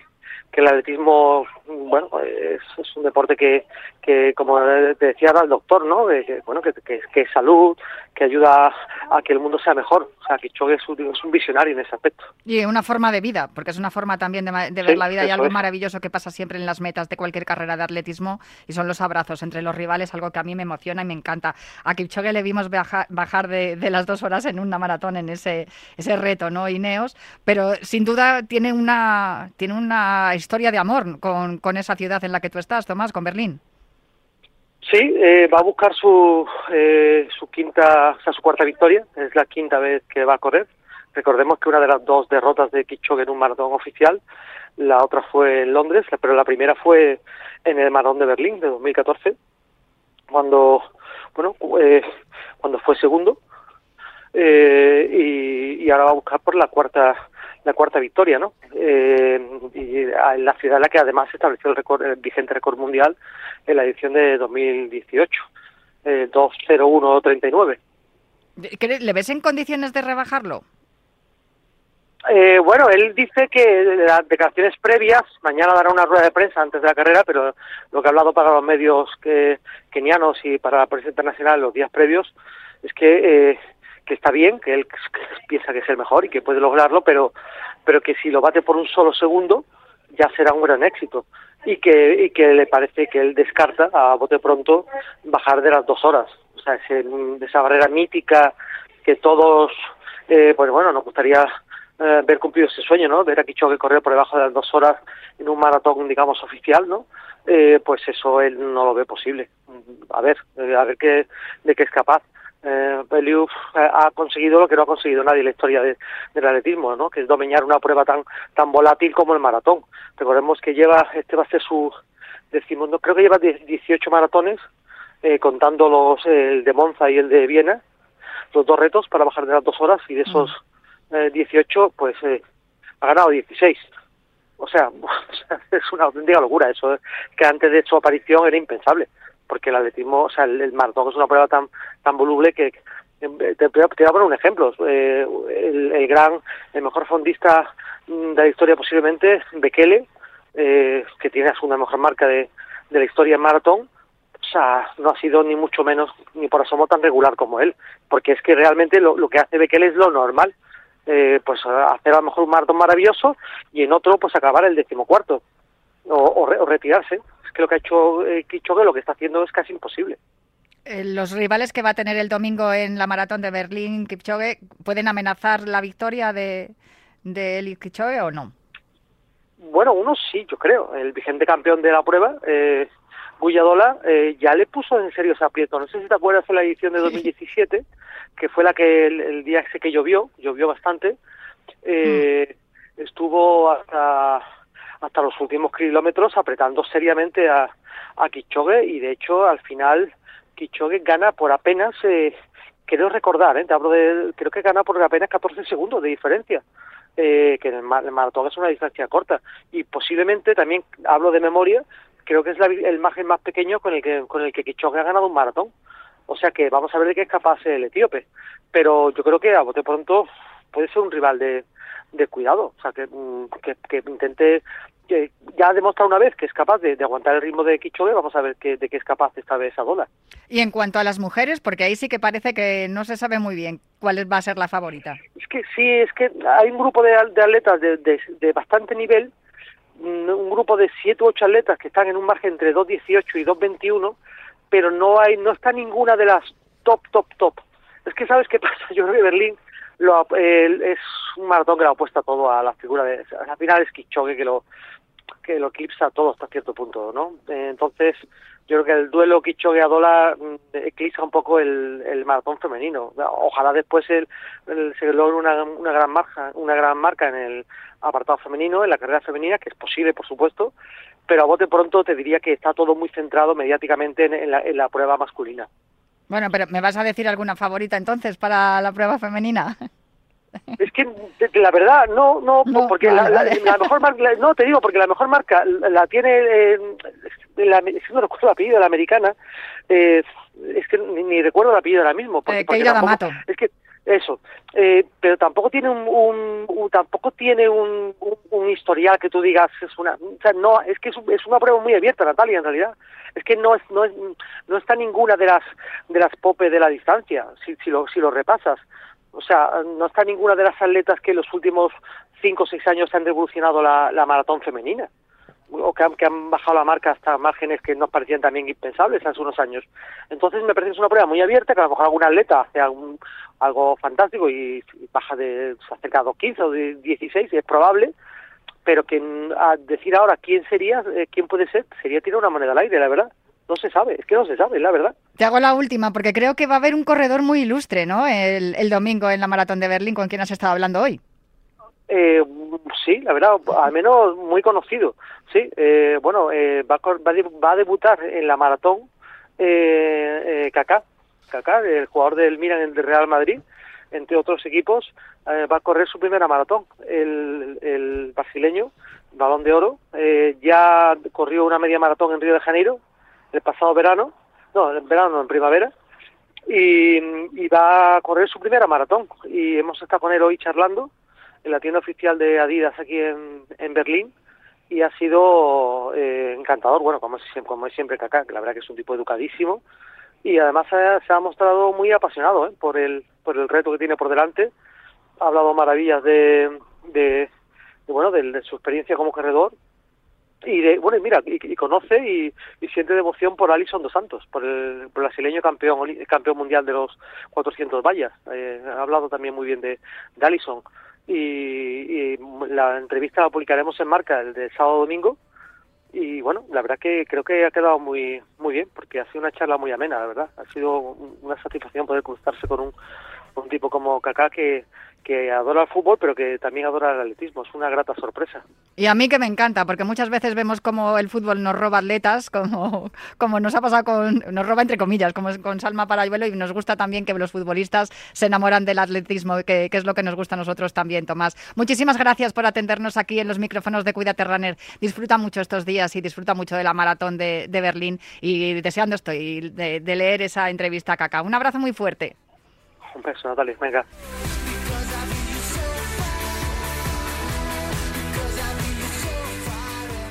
que el atletismo, bueno, es, es un deporte que, que, como te decía el doctor, ¿no? Que, bueno, que, que, es salud, que ayuda a que el mundo sea mejor. O sea, que es un, es un visionario en ese aspecto. Y una forma de vida, porque es una forma también de, ver la vida y algo maravilloso que pasa siempre en las metas de cualquier carrera de atletismo y son los abrazos entre los rivales, algo que a mí me emociona y me encanta. A Kipchoge le vimos bajar de, de las dos horas en una maratón en ese, ese reto, ¿no? Ineos, pero sin duda tiene una, tiene una historia de amor con, con esa ciudad en la que tú estás, Tomás, con Berlín. Sí, eh, va a buscar su, eh, su quinta, o sea, su cuarta victoria. Es la quinta vez que va a correr. Recordemos que una de las dos derrotas de Kipchoge en un maratón oficial, la otra fue en Londres, pero la primera fue en el maratón de Berlín de 2014, cuando, bueno, eh, cuando fue segundo. Eh, y, y ahora va a buscar por la cuarta la cuarta victoria, ¿no? Eh, y en la ciudad en la que además se estableció el, récord, el vigente récord mundial en la edición de 2018, eh, 2.01.39. ¿Le ves en condiciones de rebajarlo? Eh, bueno, él dice que las declaraciones previas, mañana dará una rueda de prensa antes de la carrera, pero lo que ha hablado para los medios que, kenianos y para la prensa internacional los días previos es que eh, que está bien, que él piensa que es el mejor y que puede lograrlo, pero, pero que si lo bate por un solo segundo ya será un gran éxito y que, y que le parece que él descarta a bote pronto bajar de las dos horas. O sea, esa barrera mítica que todos, eh, pues bueno, nos gustaría eh, ver cumplido ese sueño, ¿no? Ver a Kichogue correr por debajo de las dos horas en un maratón, digamos, oficial, ¿no? Eh, pues eso él no lo ve posible. A ver, a ver qué, de qué es capaz eh, Eliud eh, ha conseguido lo que no ha conseguido nadie en la historia del atletismo, ¿no? que es dominar una prueba tan tan volátil como el maratón. Recordemos que lleva, este va a ser su decimondo, creo que lleva 18 maratones, eh, contando los el de Monza y el de Viena, los dos retos para bajar de las dos horas y de esos 18, pues ha ganado 16. O sea, (laughs) es una auténtica locura eso, que antes de su aparición era impensable, porque el atletismo, o sea, el, el maratón es una prueba tan tan voluble que, te, voy a poner un ejemplo. el, gran, el mejor fondista de la historia posiblemente, Bekele, que tiene la segunda mejor marca de, de la historia en maratón, o sea, no ha sido ni mucho menos, ni por asomo tan regular como él, porque es que realmente lo, lo que hace Bekele es lo normal, eh, pues hacer a lo mejor un maratón maravilloso y en otro pues acabar el decimocuarto o, o, retirarse. Que lo que ha hecho eh, lo que está haciendo es casi imposible. Eh, los rivales que va a tener el domingo en la maratón de Berlín, Kipchoge, ¿pueden amenazar la victoria de, de Eli Kipchoge o no? Bueno, uno sí, yo creo. El vigente campeón de la prueba, eh, Guyadola, eh, ya le puso en serio ese aprieto. No sé si te acuerdas de la edición de 2017, que fue la que el, día ese que llovió, llovió bastante, eh, mm. estuvo hasta, hasta los últimos kilómetros apretando seriamente a, a Kichogue y de hecho al final Kichogue gana por apenas, eh, quiero recordar, eh, te hablo de, creo que gana por apenas 14 segundos de diferencia eh, que el, maratón es una distancia corta. Y posiblemente también hablo de memoria, creo que es el margen más pequeño con el que con el que Kichoge ha ganado un maratón. O sea que vamos a ver de qué es capaz el etíope. Pero yo creo que a bote pronto puede ser un rival de, de cuidado. O sea que, mm, que, que intente que ya ha demostrado una vez que es capaz de, aguantar el ritmo de Kichobe, vamos a ver que, de qué es capaz esta vez Adola. Y en cuanto a las mujeres, porque ahí sí que parece que no se sabe muy bien cuál va a ser la favorita. Es que sí, es que hay un grupo de, atletas de, de, bastante nivel, mm, un grupo de 7 u 8 atletas que están en un margen entre 2.18 y 2.21, pero no hay no está ninguna de las top, top, top. Es que sabes qué pasa, (laughs) yo creo que Berlín lo, es un maratón que lo apuesta todo a la figura de... Al final es Kichogue que lo, que lo eclipsa todo hasta cierto punto, ¿no? Eh, entonces, yo creo que el duelo Kichogue Adola mm, eclipsa un poco el, el maratón femenino. Ojalá después el, se logre una, una gran marca, una gran marca en el apartado femenino, en la carrera femenina, que es posible, por supuesto, pero a bote pronto te diría que está todo muy centrado mediáticamente en, la, en la prueba masculina. Bueno, pero ¿me vas a decir alguna favorita entonces para la prueba femenina? (laughs) Es que la verdad no, no, porque la, mejor marca, no te digo porque la mejor marca la tiene, eh, la, no recuerdo el apellido de la americana, eh, es que ni, recuerdo el apellido ahora mismo. Porque, eh, es que eso, eh, pero tampoco tiene un, un, tampoco tiene un, historial que tú digas es una, o sea, no, es que es, es, una prueba muy abierta, Natalia, en realidad. Es que no es, no es, no está ninguna de las de las popes de la distancia, si, si lo si lo repasas. O sea, no está ninguna de las atletas que en los últimos cinco o seis años han revolucionado la, la maratón femenina o que han, que han, bajado la marca hasta márgenes que nos parecían también impensables hace unos años. Entonces me parece que es una prueba muy abierta, que a lo mejor algún atleta hace algo fantástico y, baja de se acerca a 2.15 o de 16, es probable, pero que a decir ahora quién sería, eh, quién puede ser, sería tirar una moneda al aire, la verdad no se sabe, es que no se sabe, la verdad. Te hago la última, porque creo que va a haber un corredor muy ilustre, ¿no? El, domingo en la Maratón de Berlín, con quien has estado hablando hoy. Eh, sí, la verdad, al menos muy conocido. Sí, eh, bueno, eh, va, a, debutar en la maratón eh, Kaká, Kaká, el jugador del Milan del Real Madrid, entre otros equipos, va a correr su primera maratón. El, brasileño, balón de oro, ya corrió una media maratón en Río de Janeiro, el pasado verano, no, en verano, no, en primavera, y, va a correr su primera maratón. Y hemos estado con él hoy charlando en la tienda oficial de Adidas aquí en, en Berlín y ha sido eh, encantador, bueno, como es, como es siempre Kaká, que la verdad que es un tipo educadísimo y además se ha, mostrado muy apasionado ¿eh? por, el, por el reto que tiene por delante. Ha hablado maravillas de, de, bueno, de su experiencia como corredor y de, bueno, mira, y, conoce y, siente devoción por Alison dos Santos, por el, brasileño campeón campeón mundial de los 400 vallas. Eh, ha hablado también muy bien de, de Alison. Y, la entrevista la publicaremos en marca el de sábado domingo. Y bueno, la verdad que creo que ha quedado muy muy bien, porque ha sido una charla muy amena, la verdad. Ha sido una satisfacción poder cruzarse con un un tipo como Kaká que que adora el fútbol, pero que también adora el atletismo. Es una grata sorpresa. Y a mí que me encanta, porque muchas veces vemos como el fútbol nos roba atletas, como, como nos ha pasado con, nos roba entre comillas, como con Salma Parayuelo, y nos gusta también que los futbolistas se enamoran del atletismo, que, es lo que nos gusta a nosotros también, Tomás. Muchísimas gracias por atendernos aquí en los micrófonos de Cuídate Runner. Disfruta mucho estos días y disfruta mucho de la maratón de, Berlín y deseando estoy de, de leer esa entrevista a Caca. Un abrazo muy fuerte. Un beso, Natalia. Venga.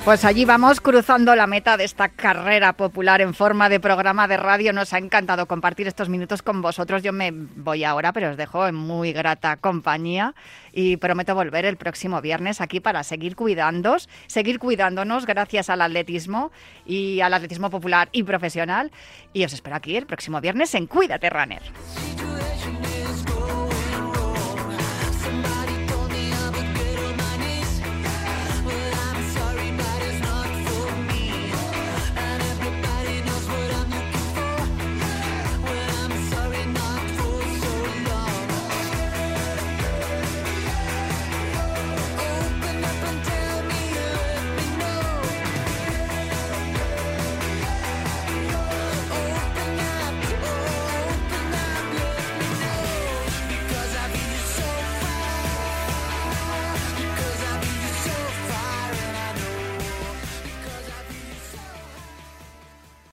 Pues allí vamos cruzando la meta de esta carrera popular en forma de programa de radio. Nos ha encantado compartir estos minutos con vosotros. Yo me voy ahora, pero os dejo en muy grata compañía y prometo volver el próximo viernes aquí para seguir cuidándonos, seguir cuidándonos gracias al atletismo y al atletismo popular y profesional. Y os espero aquí el próximo viernes en Cuídate Runner.